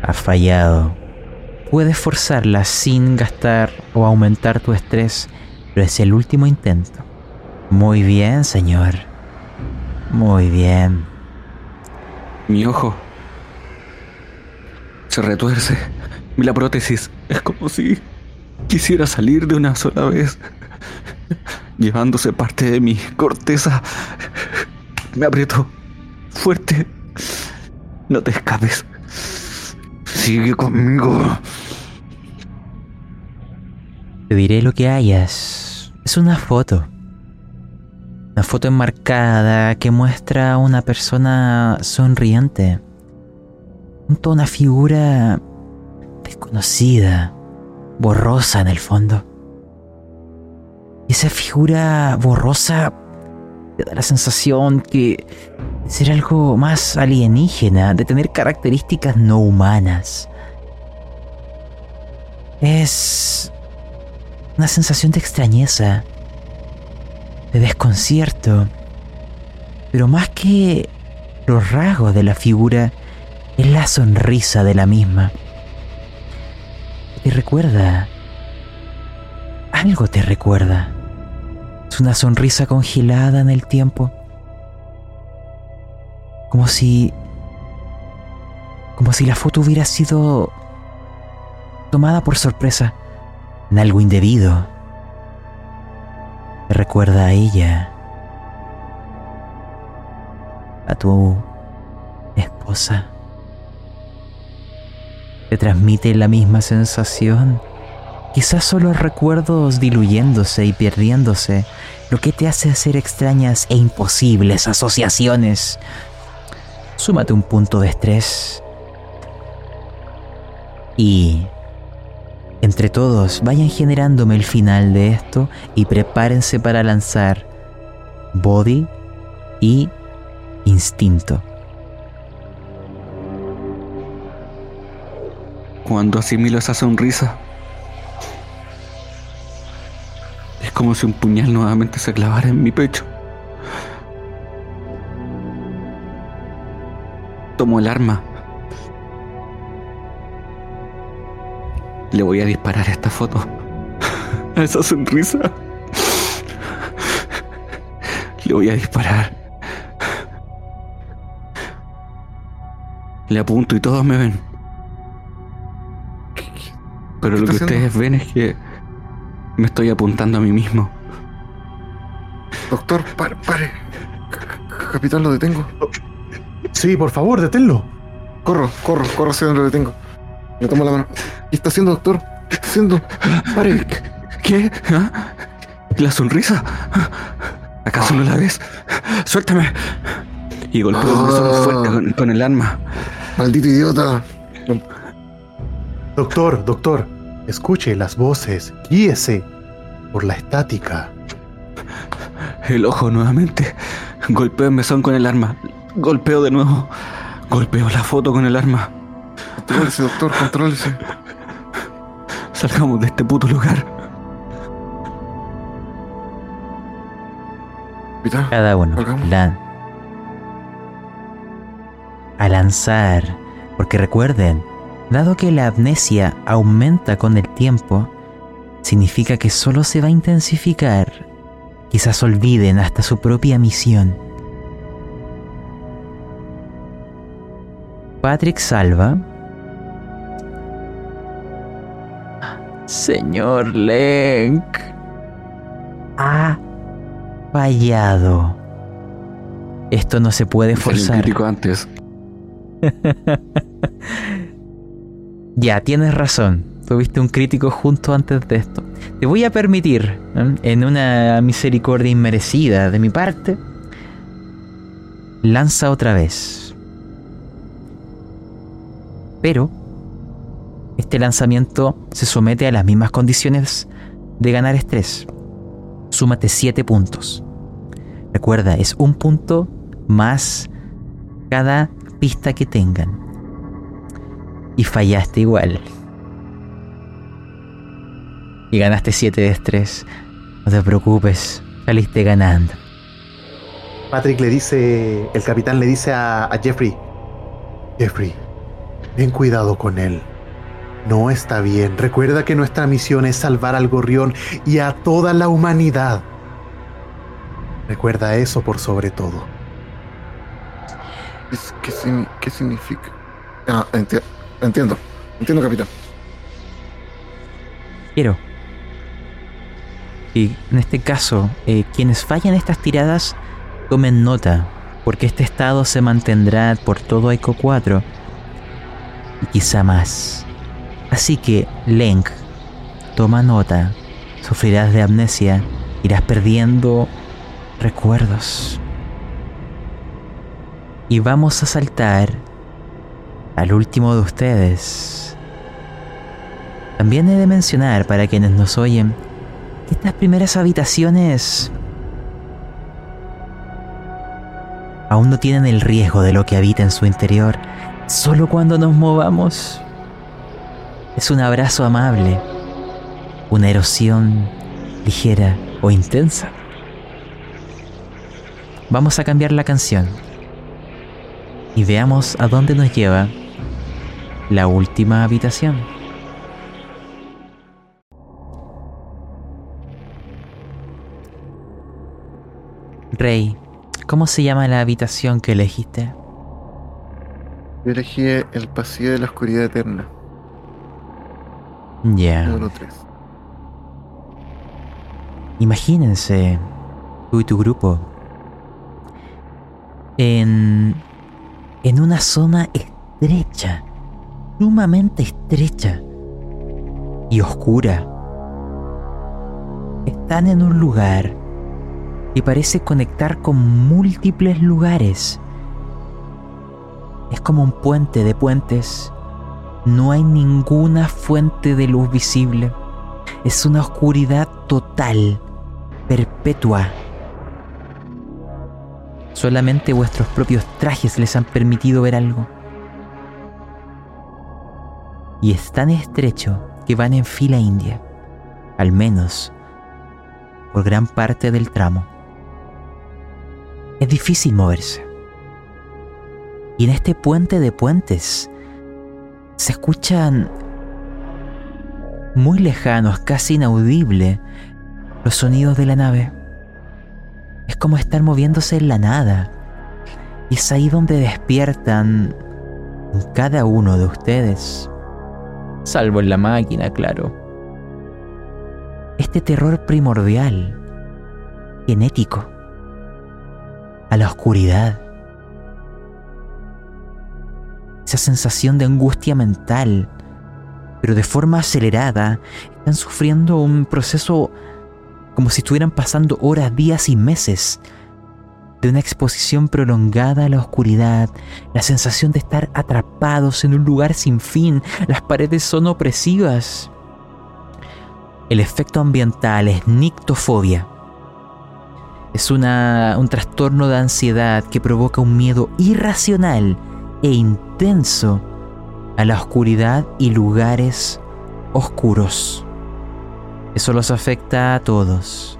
Speaker 1: Has fallado. Puedes forzarla sin gastar o aumentar tu estrés, pero es el último intento. Muy bien, señor. Muy bien.
Speaker 3: Mi ojo se retuerce. La prótesis es como si quisiera salir de una sola vez, [LAUGHS] llevándose parte de mi corteza. Me aprieto fuerte. No te escapes. Sigue conmigo.
Speaker 1: Te diré lo que hayas. Es una foto. Una foto enmarcada que muestra a una persona sonriente. Junto a una figura desconocida, borrosa en el fondo. Esa figura borrosa te da la sensación que de ser algo más alienígena, de tener características no humanas. Es una sensación de extrañeza, de desconcierto, pero más que los rasgos de la figura, es la sonrisa de la misma. Te recuerda, algo te recuerda. Es una sonrisa congelada en el tiempo, como si, como si la foto hubiera sido tomada por sorpresa en algo indebido. Te recuerda a ella, a tu esposa. Te transmite la misma sensación. Quizás solo recuerdos diluyéndose y perdiéndose, lo que te hace hacer extrañas e imposibles asociaciones. Súmate un punto de estrés. Y entre todos vayan generándome el final de esto y prepárense para lanzar body y instinto.
Speaker 3: Cuando asimilo esa sonrisa, como si un puñal nuevamente se clavara en mi pecho. Tomo el arma. Le voy a disparar a esta foto. [LAUGHS] A esa sonrisa. Le voy a disparar. Le apunto y todos me ven. Pero lo que
Speaker 4: haciendo?
Speaker 3: ustedes ven es que me estoy apuntando a mí mismo.
Speaker 4: Doctor, pare, pare. Capitán, lo detengo.
Speaker 2: Sí, por favor, deténlo.
Speaker 4: Corro, corro, corro hacia donde lo detengo. Le tomo la mano. ¿Qué está haciendo, doctor? ¿Qué está haciendo? Pare.
Speaker 3: ¿Qué? ¿Ah? ¿La sonrisa? ¿Acaso no la ves? ¡Suéltame! Y golpeo el mesón fuerte con, con el arma.
Speaker 4: Maldito idiota.
Speaker 2: Doctor, doctor, escuche las voces, guíese por la estática.
Speaker 3: El ojo nuevamente. Golpeo el mesón con el arma. Golpeo de nuevo. Golpeo la foto con el arma.
Speaker 4: Contrólese, doctor, contrólese.
Speaker 3: Salgamos de este puto lugar.
Speaker 1: Cada uno lan- a lanzar, porque recuerden, dado que la amnesia aumenta con el tiempo, significa que solo se va a intensificar. Quizás olviden hasta su propia misión. Patrick salva. Señor Lenk. Ha fallado. Esto no se puede forzar.
Speaker 3: antes. [LAUGHS]
Speaker 1: Ya, tienes razón. Tuviste un crítico justo antes de esto. Te voy a permitir, en una misericordia inmerecida de mi parte, lanza otra vez. Pero este lanzamiento se somete a las mismas condiciones de ganar estrés. Súmate 7 puntos. Recuerda, es un punto más cada pista que tengan. Y fallaste igual. Y ganaste 7 de estrés. No te preocupes, saliste ganando.
Speaker 2: Patrick le dice, el capitán le dice a, a Jeffrey, Jeffrey, ten cuidado con él. No está bien. Recuerda que nuestra misión es salvar al gorrión y a toda la humanidad. Recuerda eso por sobre todo.
Speaker 4: ¿Qué, qué signi- qué significa? Ah, enti- entiendo. Entiendo, capitán.
Speaker 1: Quiero. Y en este caso, eh, quienes fallan estas tiradas, tomen nota, porque este estado se mantendrá por todo Eco 4 y quizá más. Así que, Lenk, toma nota, sufrirás de amnesia, irás perdiendo recuerdos. Y vamos a saltar al último de ustedes. También he de mencionar para quienes nos oyen que estas primeras habitaciones aún no tienen el riesgo de lo que habita en su interior. Solo cuando nos movamos es un abrazo amable, una erosión ligera o intensa. Vamos a cambiar la canción y veamos a dónde nos lleva la última habitación. Rey, ¿cómo se llama la habitación que elegiste?
Speaker 4: Yo elegí el pasillo de la oscuridad eterna,
Speaker 1: Ya.
Speaker 4: número 3.
Speaker 1: Imagínense, tú y tu grupo, en, en una zona estrecha, sumamente estrecha y oscura. Están en un lugar que parece conectar con múltiples lugares. Es como un puente de puentes. No hay ninguna fuente de luz visible. Es una oscuridad total, perpetua. Solamente vuestros propios trajes les han permitido ver algo. Y es tan estrecho que van en fila india, al menos por gran parte del tramo. Es difícil moverse. Y en este puente de puentes se escuchan muy lejanos, casi inaudible, los sonidos de la nave. Es como estar moviéndose en la nada. Y es ahí donde despiertan en cada uno de ustedes. Salvo en la máquina, claro. Este terror primordial, genético, a la oscuridad. Esa sensación de angustia mental, pero de forma acelerada, están sufriendo un proceso como si estuvieran pasando horas, días y meses de una exposición prolongada a la oscuridad, la sensación de estar atrapados en un lugar sin fin, las paredes son opresivas. El efecto ambiental es nictofobia. Es una, un trastorno de ansiedad que provoca un miedo irracional e intenso a la oscuridad y lugares oscuros. Eso los afecta a todos.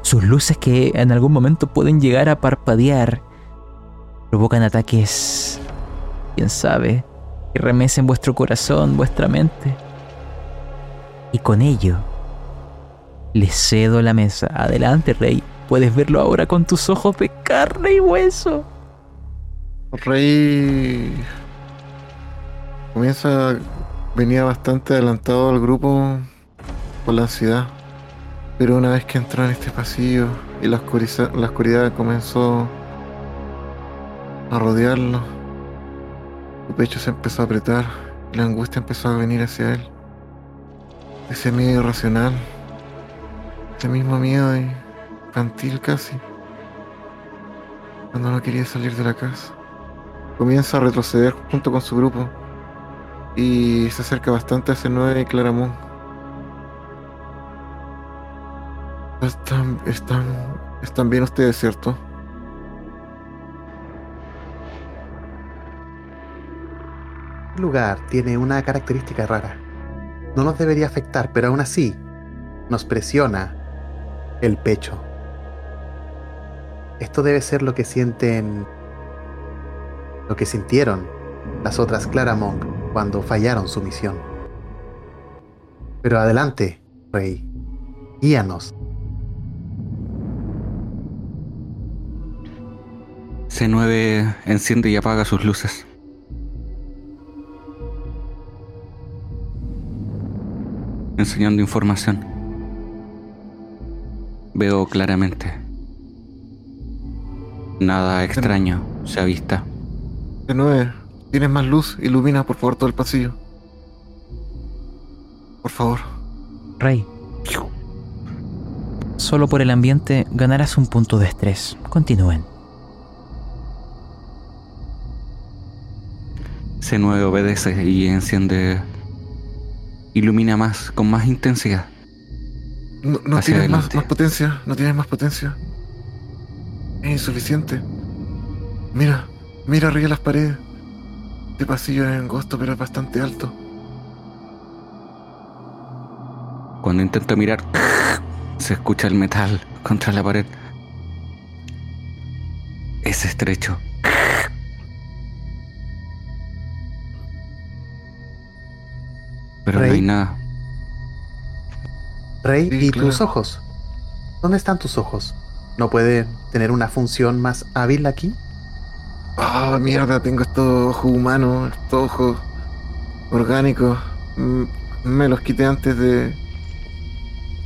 Speaker 1: Sus luces que en algún momento pueden llegar a parpadear provocan ataques, quién sabe, que remesen vuestro corazón, vuestra mente. Y con ello, les cedo la mesa. Adelante, rey. Puedes verlo ahora con tus ojos de carne y hueso.
Speaker 4: Rey comienza, venía bastante adelantado al grupo por la ansiedad. Pero una vez que entró en este pasillo y la, la oscuridad comenzó a rodearlo, su pecho se empezó a apretar y la angustia empezó a venir hacia él. Ese miedo irracional, ese mismo miedo infantil casi, cuando no quería salir de la casa. Comienza a retroceder junto con su grupo y se acerca bastante a ese 9 Claramón. Están, están, están bien ustedes, ¿cierto?
Speaker 2: El lugar tiene una característica rara. No nos debería afectar, pero aún así nos presiona el pecho. Esto debe ser lo que sienten, lo que sintieron las otras Claramont cuando fallaron su misión. Pero adelante, Rey, guíanos
Speaker 3: C9 enciende y apaga sus luces. Enseñando información. Veo claramente. Nada extraño se avista.
Speaker 4: C9, tienes más luz, ilumina por favor todo el pasillo. Por favor.
Speaker 1: Rey. Solo por el ambiente ganarás un punto de estrés. Continúen.
Speaker 3: C9 obedece y enciende. Ilumina más, con más intensidad.
Speaker 4: No, tienes más, potencia, no tienes más potencia. Es insuficiente. Mira, mira arriba las paredes. Este pasillo es angosto, pero es bastante alto.
Speaker 3: Cuando intento mirar, se escucha el metal contra la pared. Es estrecho. Pero no hay nada.
Speaker 2: Rey, ¿y tus ojos? ¿Dónde están tus ojos? ¿No puede tener una función más hábil aquí?
Speaker 4: Ah, mierda, tengo estos ojos humanos, estos ojos orgánicos. Me los quité antes de.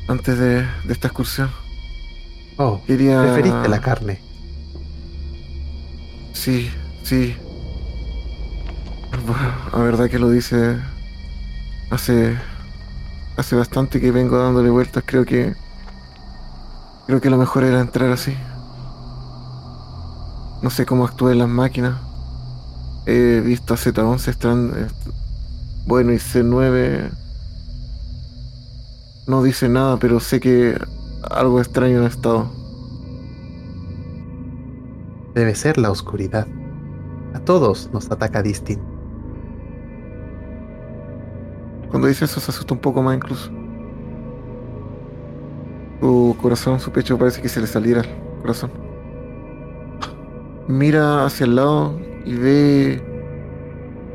Speaker 4: antes de, de esta excursión.
Speaker 2: Oh, Quería... preferiste la carne.
Speaker 4: Sí, sí. La verdad que lo dice hace hace bastante que vengo dándole vueltas, creo que creo que lo mejor era entrar así. No sé cómo actúan las máquinas. He visto a Z11 están bueno y C9 no dice nada, pero sé que algo extraño ha estado.
Speaker 2: Debe ser la oscuridad. A todos nos ataca distinto.
Speaker 4: Cuando dice eso se asusta un poco más incluso. Su corazón, su pecho parece que se le saliera el corazón. Mira hacia el lado y ve.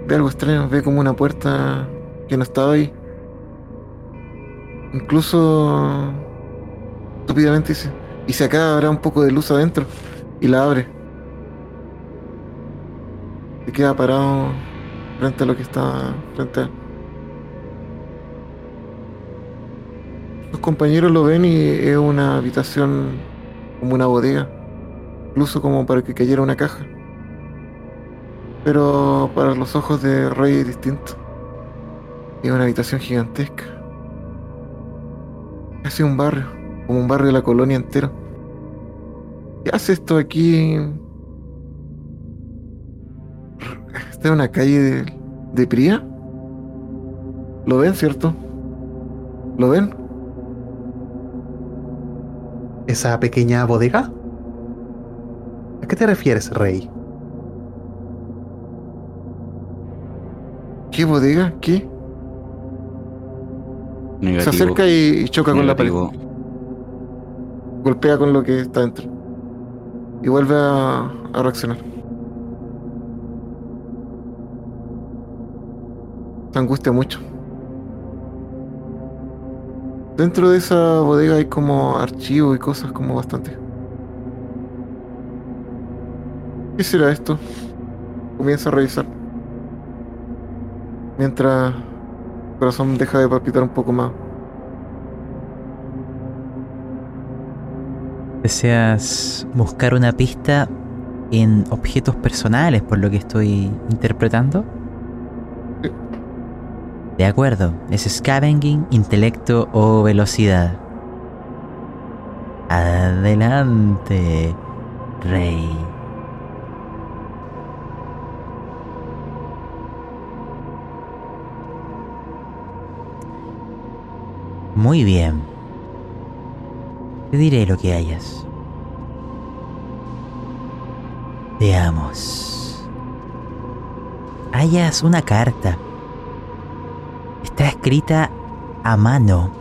Speaker 4: ve algo extraño, ve como una puerta que no estaba ahí. Incluso. estúpidamente dice. Y si acá habrá un poco de luz adentro. Y la abre. Y queda parado frente a lo que está frente a él. Compañeros lo ven y es una habitación como una bodega, incluso como para que cayera una caja. Pero para los ojos de Rey es distinto. Es una habitación gigantesca. Casi un barrio, como un barrio de la colonia entero. ¿Qué hace esto aquí? ¿Está en una calle de, de Pría? ¿Lo ven, cierto? ¿Lo ven?
Speaker 2: ¿Esa pequeña bodega? ¿A qué te refieres, Rey?
Speaker 4: ¿Qué bodega? ¿Qué?
Speaker 3: Negativo.
Speaker 4: Se acerca y, choca con la pared. Golpea con lo que está dentro. Y vuelve a, a reaccionar. Se angustia mucho. Dentro de esa bodega hay como archivos y cosas como bastante. ¿Qué será esto? Comienza a revisar. Mientras el corazón deja de palpitar un poco más.
Speaker 1: ¿Deseas buscar una pista en objetos personales por lo que estoy interpretando? De acuerdo, es scavenging, intelecto o velocidad. Adelante, rey. Muy bien. Te diré lo que hayas. Veamos. Hayas una carta. Está escrita a mano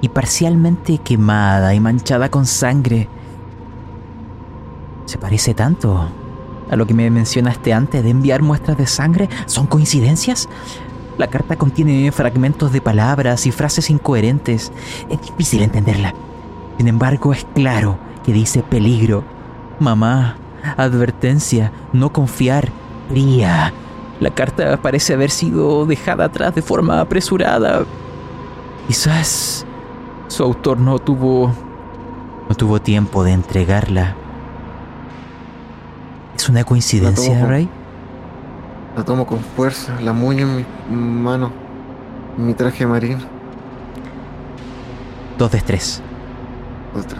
Speaker 1: y parcialmente quemada y manchada con sangre. ¿Se parece tanto a lo que me mencionaste antes de enviar muestras de sangre? ¿Son coincidencias? La carta contiene fragmentos de palabras y frases incoherentes. Es difícil entenderla. Sin embargo, es claro que dice peligro. Mamá, advertencia, no confiar, fría. La carta parece haber sido dejada atrás de forma apresurada. Quizás su autor no tuvo no tuvo tiempo de entregarla. ¿Es una coincidencia. Ray?
Speaker 4: La tomo con fuerza, la muño en mi mano, en mi traje marino.
Speaker 1: Dos de tres.
Speaker 4: Otra.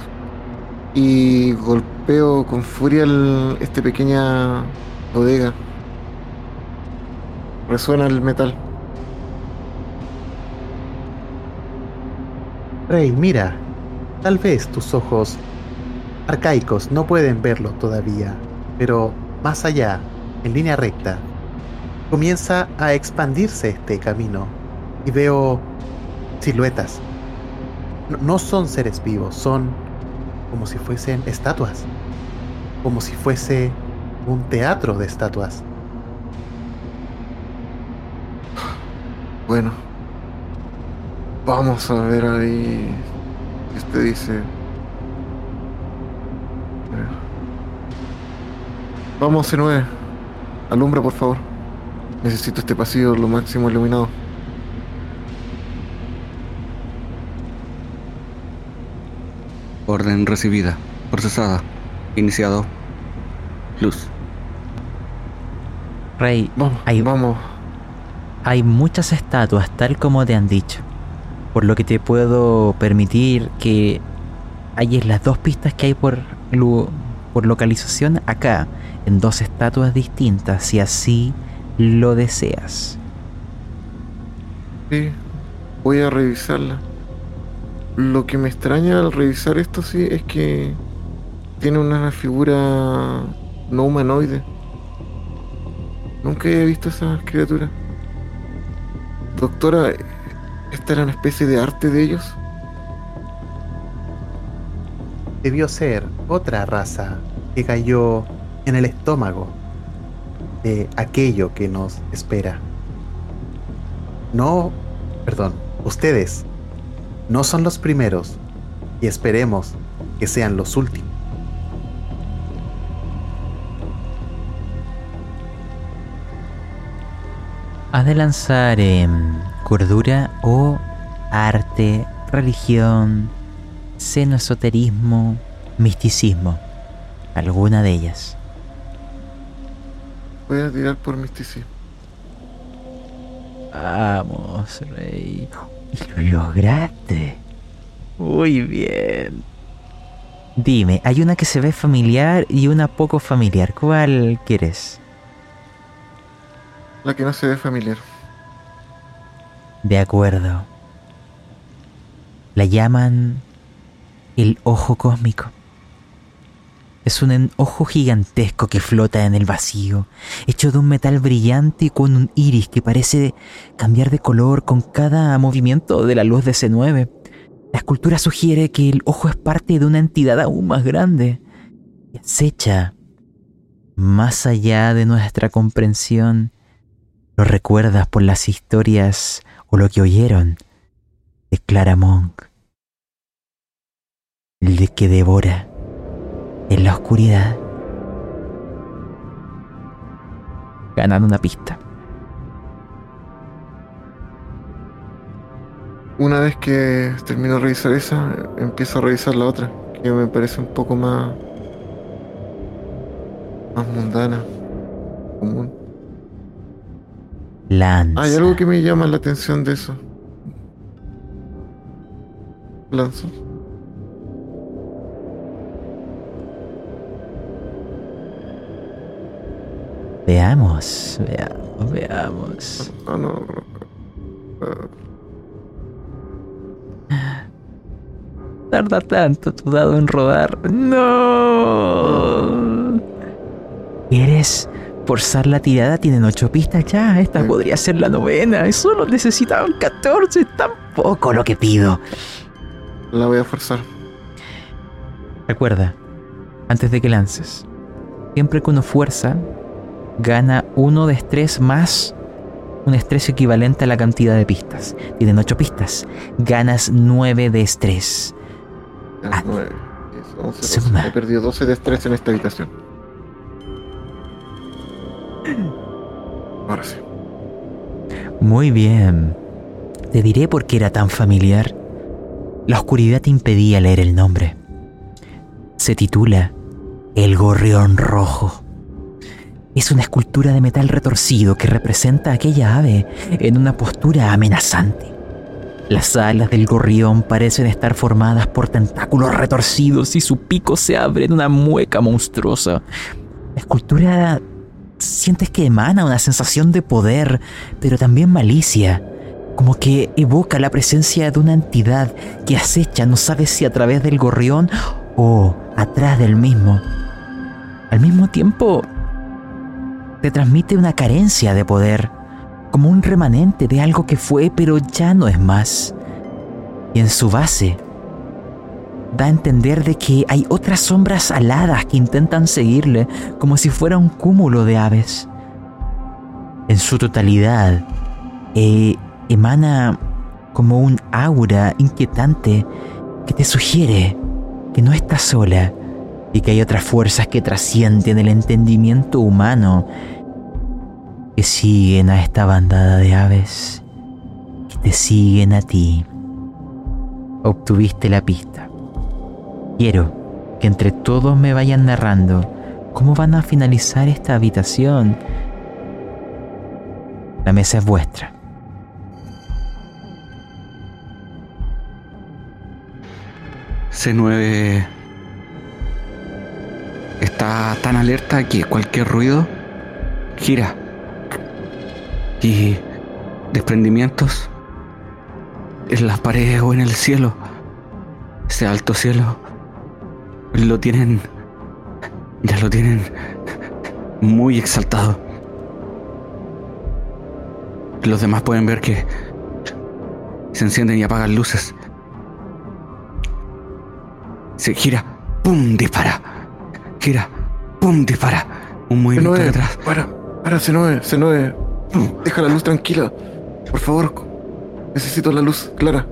Speaker 4: Y golpeo con furia el- este pequeña bodega. Resuena el metal.
Speaker 2: Rey, mira. Tal vez tus ojos arcaicos no pueden verlo todavía, pero más allá, en línea recta, comienza a expandirse este camino y veo siluetas. No, no son seres vivos, son como si fuesen estatuas, como si fuese un teatro de estatuas.
Speaker 4: Bueno. Vamos a ver ahí. Este dice. Vamos, C9. Alumbra, por favor. Necesito este pasillo lo máximo iluminado.
Speaker 3: Orden recibida. Procesada. Iniciado. Luz.
Speaker 1: Rey,
Speaker 4: Vamos,
Speaker 1: Ahí-
Speaker 4: vamos.
Speaker 1: Hay muchas estatuas, tal como te han dicho. Por lo que te puedo permitir que halles las dos pistas que hay por, por localización acá, en dos estatuas distintas, si así lo deseas.
Speaker 4: Sí, voy a revisarla. Lo que me extraña al revisar esto, sí, es que tiene una figura no humanoide. Nunca he visto esas criaturas. Doctora, ¿esta era una especie de arte de ellos?
Speaker 2: debió ser otra raza que cayó en el estómago de aquello que nos espera. No, perdón, ustedes no son los primeros y esperemos que sean los últimos.
Speaker 1: Has de lanzar cordura o arte, religión, seno esoterismo, misticismo. Alguna de ellas.
Speaker 4: Voy a tirar por misticismo.
Speaker 1: Vamos, rey. Y lo lograste. Muy bien. Dime, hay una que se ve familiar y una poco familiar. ¿Cuál quieres?
Speaker 4: La que no se ve familiar.
Speaker 1: De acuerdo. La llaman el ojo cósmico. Es un ojo gigantesco que flota en el vacío, hecho de un metal brillante y con un iris que parece cambiar de color con cada movimiento de la luz de C9. La escultura sugiere que el ojo es parte de una entidad aún más grande, que acecha más allá de nuestra comprensión. Lo recuerdas por las historias o lo que oyeron de Clara Monk. El de que devora en la oscuridad. Ganan una pista.
Speaker 4: Una vez que termino de revisar esa, empiezo a revisar la otra, que me parece un poco más. más mundana, común.
Speaker 1: Lanza.
Speaker 4: Hay algo que me llama la atención de eso. Lanzo.
Speaker 1: Veamos, veamos, veamos.
Speaker 4: Ah, no. Ah,
Speaker 1: Tarda tanto tu dado en rodar. No. ¿Quieres forzar la tirada? Tienen ocho pistas ya. Esta
Speaker 4: Sí.
Speaker 1: podría ser la novena. Y solo necesitaban 14. Tampoco lo que pido.
Speaker 4: la voy a forzar.
Speaker 1: Recuerda, antes de que lances, siempre que uno fuerza, gana uno de estrés más un estrés equivalente a la cantidad de pistas. Tienen ocho pistas. Ganas nueve de estrés.
Speaker 4: Diez, once, doce.
Speaker 1: Suma.
Speaker 4: He perdido 12 de estrés en esta habitación.
Speaker 1: Muy bien. Te diré por qué era tan familiar. La oscuridad te impedía leer el nombre. Se titula El Gorrión Rojo. Es una escultura de metal retorcido que representa a aquella ave en una postura amenazante. Las alas del gorrión parecen estar formadas por tentáculos retorcidos y su pico se abre en una mueca monstruosa. La escultura sientes que emana una sensación de poder, pero también malicia, como que evoca la presencia de una entidad que acecha, no sabes si a través del gorrión o atrás del mismo. Al mismo tiempo, te transmite una carencia de poder, como un remanente de algo que fue pero ya no es más. Y en su base, da a entender de que hay otras sombras aladas que intentan seguirle como si fuera un cúmulo de aves. En su totalidad, eh, emana como un aura inquietante que te sugiere que no estás sola y que hay otras fuerzas que trascienden el entendimiento humano que siguen a esta bandada de aves, que te siguen a ti. Obtuviste la pista. Quiero que entre todos me vayan narrando cómo van a finalizar esta habitación. La mesa es vuestra.
Speaker 3: C9 está tan alerta que cualquier ruido gira. Y desprendimientos en las paredes o en el cielo. Ese alto cielo lo tienen. Ya lo tienen muy exaltado. Los demás pueden ver que se encienden y apagan luces. Se gira, ¡pum! dispara. Gira, ¡pum! dispara. Un movimiento
Speaker 4: C9,
Speaker 3: detrás.
Speaker 4: para, para, C9, C9. Deja la luz tranquila. Por favor. Necesito la luz clara.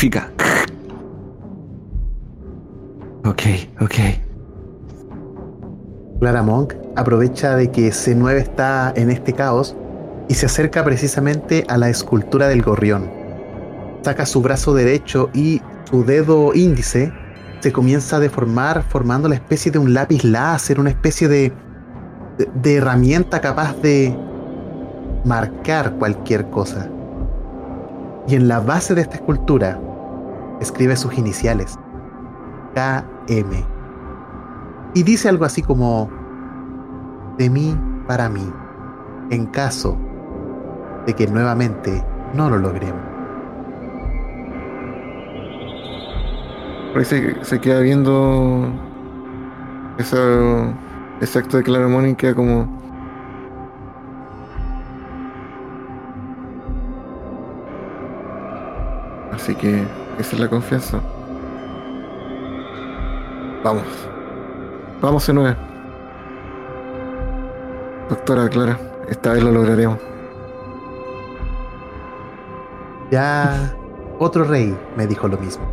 Speaker 3: Rectifica. Ok, ok.
Speaker 2: Clara Monk aprovecha de que C9 está en este caos y se acerca precisamente a la escultura del gorrión. Saca su brazo derecho y su dedo índice se comienza a deformar formando la especie de un lápiz láser, una especie de, de herramienta capaz de marcar cualquier cosa. Y en la base de esta escultura escribe sus iniciales. KM. Y dice algo así como, de mí para mí, en caso de que nuevamente no lo logremos.
Speaker 4: Se, se queda viendo esa, ese acto de Claramón y queda como... Así que esa es la confianza. Vamos. Vamos, C9. Doctora Clara, esta vez lo lograremos.
Speaker 2: Ya otro rey me dijo lo mismo.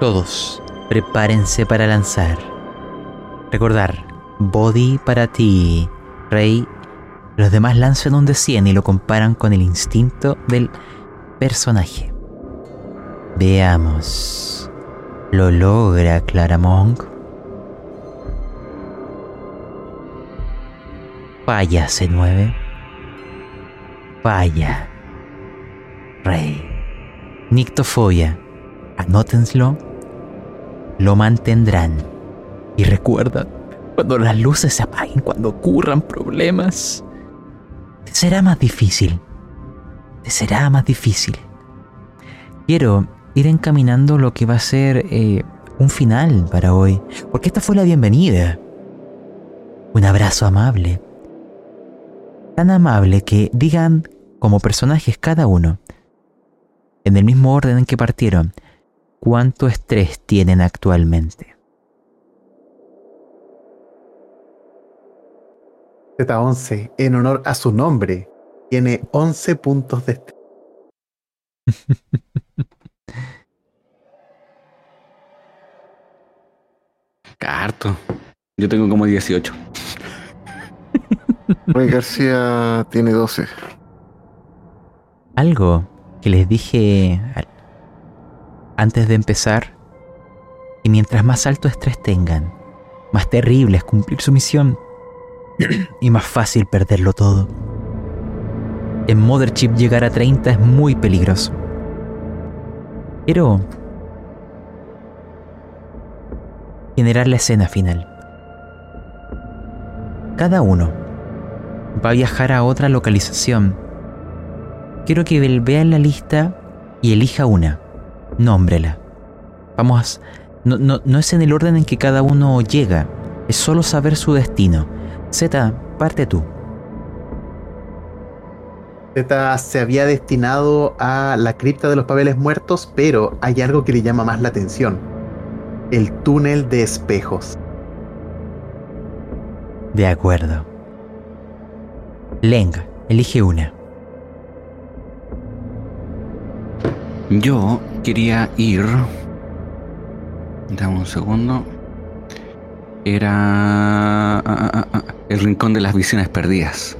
Speaker 1: Todos, prepárense para lanzar. Recordar, body para ti, rey. Los demás lanzan un de 100 y lo comparan con el instinto del personaje. Veamos. ¿Lo logra Claramont? Falla C9. Falla. Rey. Nictofobia. Anótenslo. Lo mantendrán. Y recuerda, cuando las luces se apaguen, cuando ocurran problemas, será más difícil. Te será más difícil. Quiero ir encaminando lo que va a ser eh, un final para hoy, porque esta fue la bienvenida. Un abrazo amable. Tan amable que digan como personajes cada uno, en el mismo orden en que partieron, cuánto estrés tienen actualmente.
Speaker 2: Z11, en honor a su nombre, tiene 11 puntos de [LAUGHS] estrés.
Speaker 3: Carto. Yo tengo como 18. [LAUGHS]
Speaker 4: Rey García tiene 12.
Speaker 1: Algo que les dije antes de empezar, que mientras más alto estrés tengan, más terrible es cumplir su misión [CLEARS THROAT] y más fácil perderlo todo. En Motherchip llegar a 30 es muy peligroso. Quiero generar la escena final. Cada uno va a viajar a otra localización. Quiero que vea la lista y elija una. Nómbrela. Vamos, no, no, no es en el orden en que cada uno llega, es solo saber su destino. Z, parte tú.
Speaker 2: Z se había destinado a la cripta de los papeles muertos, pero hay algo que le llama más la atención. El túnel de espejos.
Speaker 1: De acuerdo. Leng, elige una.
Speaker 3: Yo quería ir. Dame un segundo. Era. ah, ah, ah, el rincón de las visiones perdidas.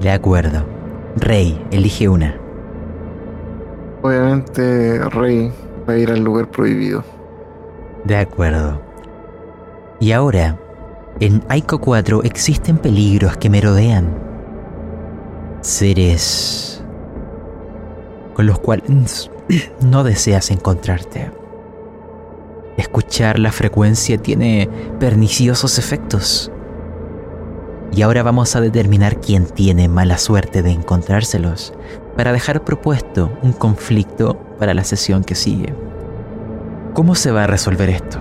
Speaker 1: De acuerdo. Rey, elige una.
Speaker 4: Obviamente, Rey va a ir al lugar prohibido.
Speaker 1: De acuerdo. Y ahora, en Aiko 4 existen peligros que merodean. Seres con los cuales [CLEARS THROAT] no deseas encontrarte. Escuchar la frecuencia tiene perniciosos efectos. Y ahora vamos a determinar quién tiene mala suerte de encontrárselos para dejar propuesto un conflicto para la sesión que sigue. ¿Cómo se va a resolver esto?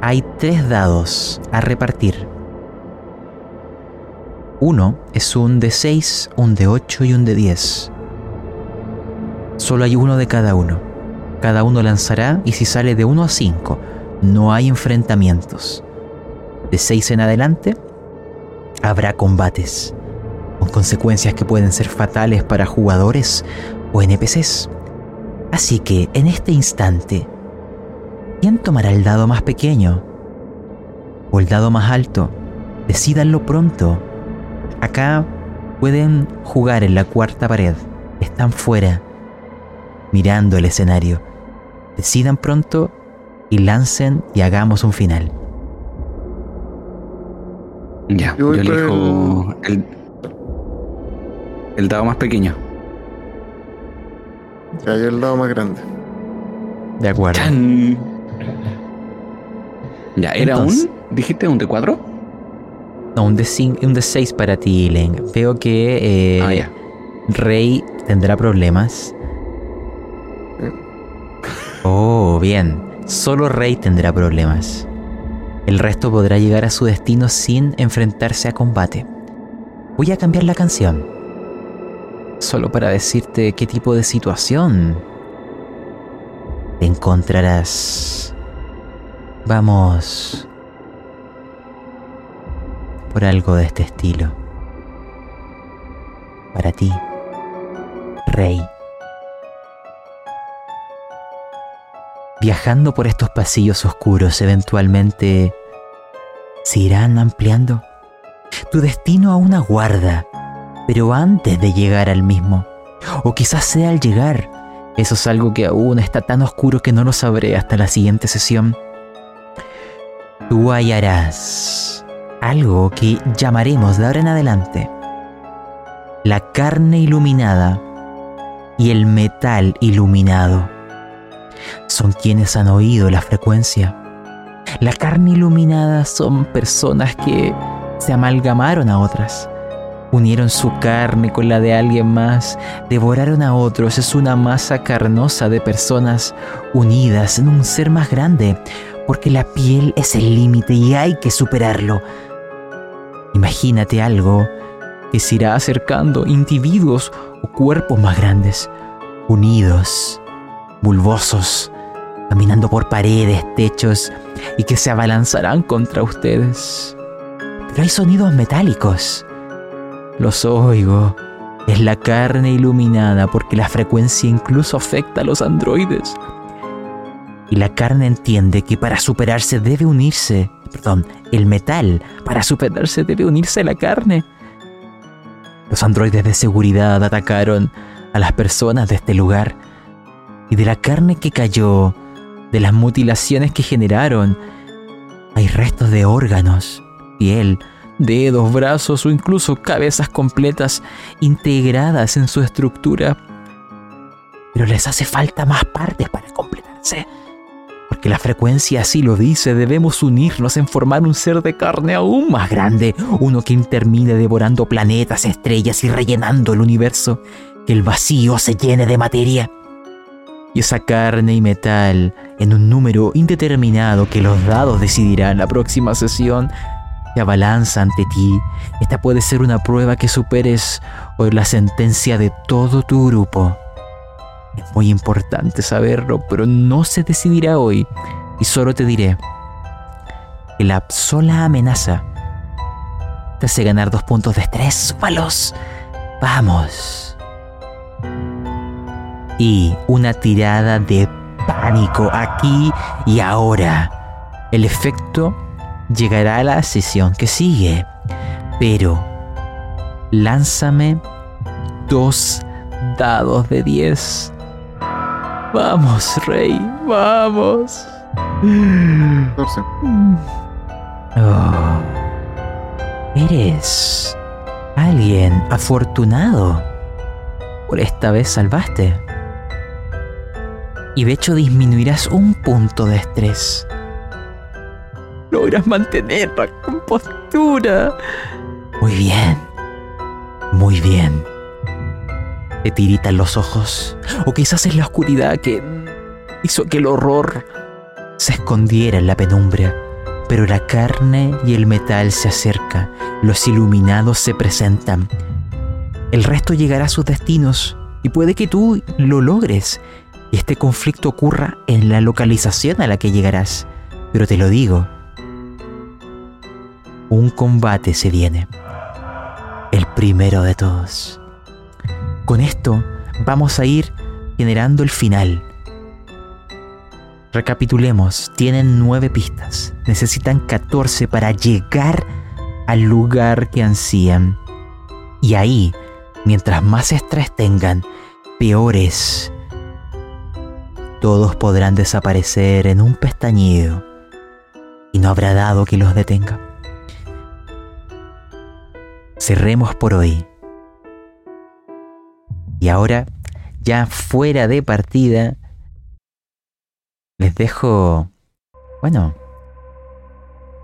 Speaker 1: Hay tres dados a repartir. Uno es un de 6, un de 8 y un de 10. Solo hay uno de cada uno. Cada uno lanzará y si sale de 1 a 5, no hay enfrentamientos. De 6 en adelante, habrá combates, con consecuencias que pueden ser fatales para jugadores o NPCs. Así que en este instante, ¿quién tomará el dado más pequeño? ¿O el dado más alto? Decídanlo pronto. Acá pueden jugar en la cuarta pared. Están fuera, mirando el escenario. Decidan pronto y lancen y hagamos un final.
Speaker 3: Ya,
Speaker 4: Yo
Speaker 3: yo, elijo el... El dado más pequeño.
Speaker 4: Ya hay el dado más grande.
Speaker 1: De acuerdo.
Speaker 3: ¡Chan! Ya, ¿era
Speaker 1: Entonces-
Speaker 3: un? ¿Dijiste un de 4?
Speaker 1: No, un de, cin- un de 6 para ti, Leng. Veo que eh,
Speaker 3: ah, ya.
Speaker 1: Rey tendrá problemas. Oh, bien. Solo Rey tendrá problemas. El resto podrá llegar a su destino sin enfrentarse a combate. Voy a cambiar la canción. Solo para decirte qué tipo de situación te encontrarás. Vamos por algo de este estilo. Para ti, Rey. Viajando por estos pasillos oscuros, eventualmente se irán ampliando. Tu destino aún aguarda, pero antes de llegar al mismo. O quizás sea al llegar. Eso es algo que aún está tan oscuro que no lo sabré hasta la siguiente sesión. Tú hallarás algo que llamaremos de ahora en adelante la carne iluminada y el metal iluminado. Son quienes han oído la frecuencia. La carne iluminada son personas que se amalgamaron a otras. Unieron su carne con la de alguien más, devoraron a otros. Es una masa carnosa de personas unidas en un ser más grande, porque la piel es el límite y hay que superarlo. Imagínate algo que se irá acercando, individuos o cuerpos más grandes, unidos, bulbosos, caminando por paredes, techos y que se abalanzarán contra ustedes. Pero hay sonidos metálicos. Los oigo. Es la carne iluminada porque la frecuencia incluso afecta a los androides. Y la carne entiende que para superarse debe unirse, perdón, el metal, para superarse debe unirse a la carne. Los androides de seguridad atacaron a las personas de este lugar. Y de la carne que cayó, de las mutilaciones que generaron, hay restos de órganos, piel, dedos, brazos o incluso cabezas completas integradas en su estructura. Pero les hace falta más partes para completarse. Porque la frecuencia así lo dice, debemos unirnos en formar un ser de carne aún más grande, uno que termine devorando planetas, estrellas y rellenando el universo, que el vacío se llene de materia. Y esa carne y metal, en un número indeterminado que los dados decidirán la próxima sesión, se abalanza ante ti. Esta puede ser una prueba que superes o la sentencia de todo tu grupo. Es muy importante saberlo, pero no se decidirá hoy. Y solo te diré que la sola amenaza te hace ganar dos puntos de estrés. ¡Súmalos! ¡Vamos! Y una tirada de pánico aquí y ahora. El efecto llegará a la sesión que sigue. Pero lánzame dos dados de 10. Vamos, Rey, vamos.
Speaker 4: 14.
Speaker 1: Oh. Eres alguien afortunado. Por esta vez salvaste. Y de hecho disminuirás un punto de estrés. Logras mantener la compostura. Muy bien. Muy bien. Te tiritan los ojos. O quizás es la oscuridad que hizo que el horror se escondiera en la penumbra. Pero la carne y el metal se acercan. Los iluminados se presentan. El resto llegará a sus destinos. Y puede que tú lo logres. Y este conflicto ocurra en la localización a la que llegarás. Pero te lo digo. Un combate se viene. El primero de todos. Con esto vamos a ir generando el final. Recapitulemos, tienen nueve pistas. Necesitan 14 para llegar al lugar que ansían. Y ahí, mientras más estrés tengan, peores. Todos podrán desaparecer en un pestañido. Y no habrá dado que los detenga. Cerremos por hoy. Y ahora, ya fuera de partida, les dejo, bueno,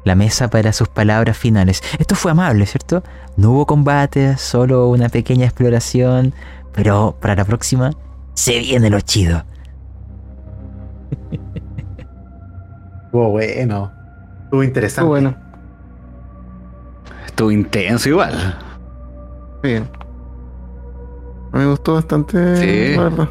Speaker 1: la mesa para sus palabras finales. Esto fue amable, ¿cierto? No hubo combate, solo una pequeña exploración, pero para la próxima se viene lo chido.
Speaker 2: Estuvo bueno. Estuvo interesante.
Speaker 4: Estuvo bueno.
Speaker 3: Estuvo intenso igual.
Speaker 4: Bien. Me gustó bastante.
Speaker 3: Sí.
Speaker 4: la verdad.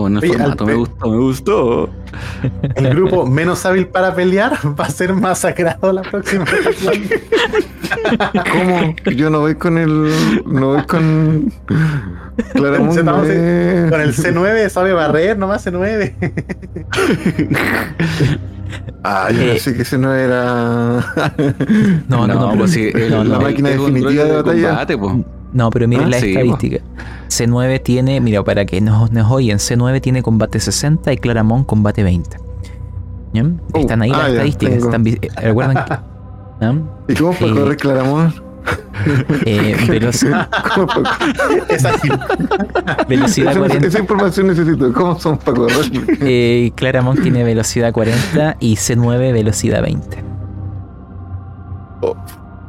Speaker 3: Bueno el
Speaker 2: Oye,
Speaker 3: formato, me gustó, me gustó. [LAUGHS]
Speaker 2: El grupo menos hábil para pelear [LAUGHS] va a ser masacrado la próxima.
Speaker 4: ¿Cómo? Yo no voy con el. No voy con. Claramundo. [LAUGHS]
Speaker 2: Estamos
Speaker 4: eh.
Speaker 2: Con el C9 sabe barrer, nomás C9.
Speaker 4: Ah, yo
Speaker 1: Eh.
Speaker 4: pensé que ese no era.
Speaker 1: No, no, no,
Speaker 3: pues sí, el-
Speaker 1: no, no.
Speaker 4: La máquina
Speaker 3: el
Speaker 4: definitiva de batalla.
Speaker 3: combate, po.
Speaker 1: No, pero miren
Speaker 4: Ah,
Speaker 1: la
Speaker 3: sí,
Speaker 1: estadística. C9 tiene, mira, para que nos, nos oyen, C9 tiene combate 60 y Claramón combate 20. ¿Ya?
Speaker 4: Oh,
Speaker 1: Están ahí
Speaker 4: ah,
Speaker 1: las
Speaker 4: ya,
Speaker 1: estadísticas. están eh, ¿Recuerdan que, ¿Ah? [LAUGHS]
Speaker 4: ¿Y cómo para
Speaker 1: Eh.
Speaker 4: correr Claramón?
Speaker 1: Eh, veloci- [LAUGHS]
Speaker 4: ¿Cómo pa-
Speaker 2: Es ágil.
Speaker 1: velocidad
Speaker 4: esa,
Speaker 1: 40.
Speaker 4: esa información necesito. ¿Cómo son para correr?
Speaker 1: Eh, Claramón tiene velocidad 40 y C9 velocidad 20.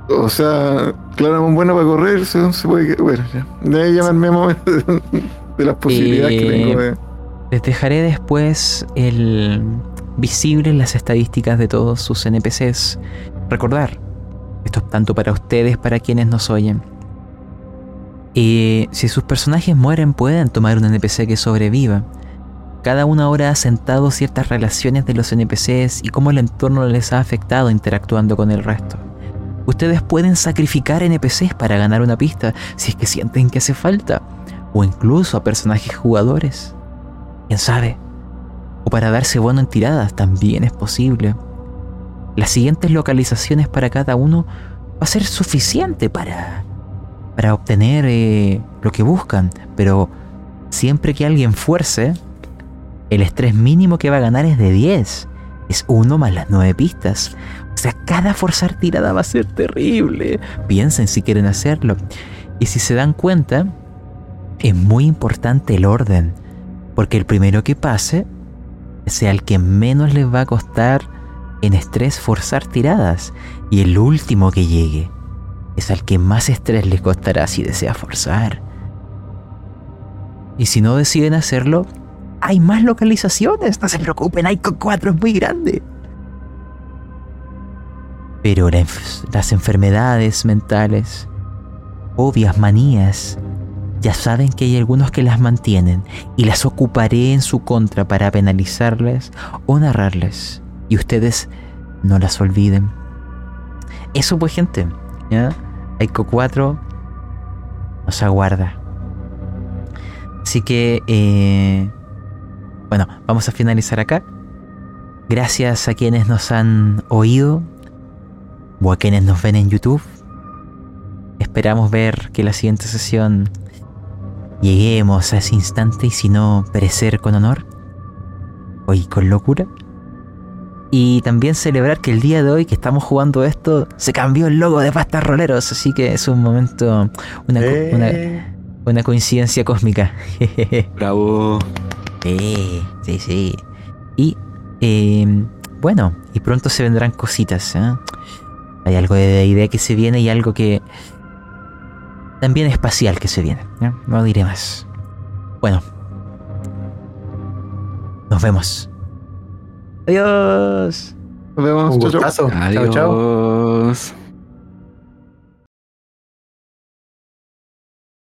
Speaker 4: O sea, Claramón buena para correr, se. Bueno, ya. De ahí llamarme [LAUGHS] de, las posibilidades que
Speaker 1: Eh,
Speaker 4: tengo de.
Speaker 1: Les dejaré después el visible las estadísticas de todos sus NPCs. Recordar, esto es tanto para ustedes, para quienes nos oyen. Eh, si sus personajes mueren, pueden tomar un NPC que sobreviva. Cada una hora ha sentado ciertas relaciones de los NPCs y cómo el entorno les ha afectado interactuando con el resto. Ustedes pueden sacrificar NPCs para ganar una pista si es que sienten que hace falta, o incluso a personajes jugadores. ¿Quién sabe? O para darse bono en tiradas también es posible. Las siguientes localizaciones para cada uno va a ser suficiente para, para obtener eh, lo que buscan, pero siempre que alguien fuerce, el estrés mínimo que va a ganar es de 10. Es uno más las 9 pistas. O sea, cada forzar tirada va a ser terrible. Piensen si quieren hacerlo. Y si se dan cuenta, es muy importante el orden porque el primero que pase sea el que menos les va a costar en estrés forzar tiradas y el último que llegue es al que más estrés les costará si desea forzar. Y si no deciden hacerlo, hay más localizaciones, no se preocupen, hay 4 es muy grande. Pero las enfermedades mentales, obvias manías, ya saben que hay algunos que las mantienen y las ocuparé en su contra para penalizarles o narrarles. Y ustedes no las olviden. Eso pues gente, ¿ya? Aiko 4 nos aguarda. Así que, eh, bueno, vamos a finalizar acá. Gracias a quienes nos han oído o a quienes nos ven en YouTube. Esperamos ver que la siguiente sesión lleguemos a ese instante y si no, perecer con honor o y con locura. Y también celebrar que el día de hoy que estamos jugando esto se cambió el logo de Pastas Roleros, así que es un momento, una, co- una,
Speaker 2: Eh,
Speaker 1: una coincidencia cósmica. [LAUGHS]
Speaker 3: Bravo.
Speaker 1: Sí, sí, sí. Y eh, bueno, y pronto se vendrán cositas. ¿eh? Hay algo de idea que se viene y algo que también espacial que se viene. No diré más. Bueno, nos vemos. Adiós.
Speaker 4: Nos vemos.
Speaker 2: un
Speaker 4: Chau, chau.
Speaker 2: gustazo. Chao, chao.
Speaker 3: Adiós.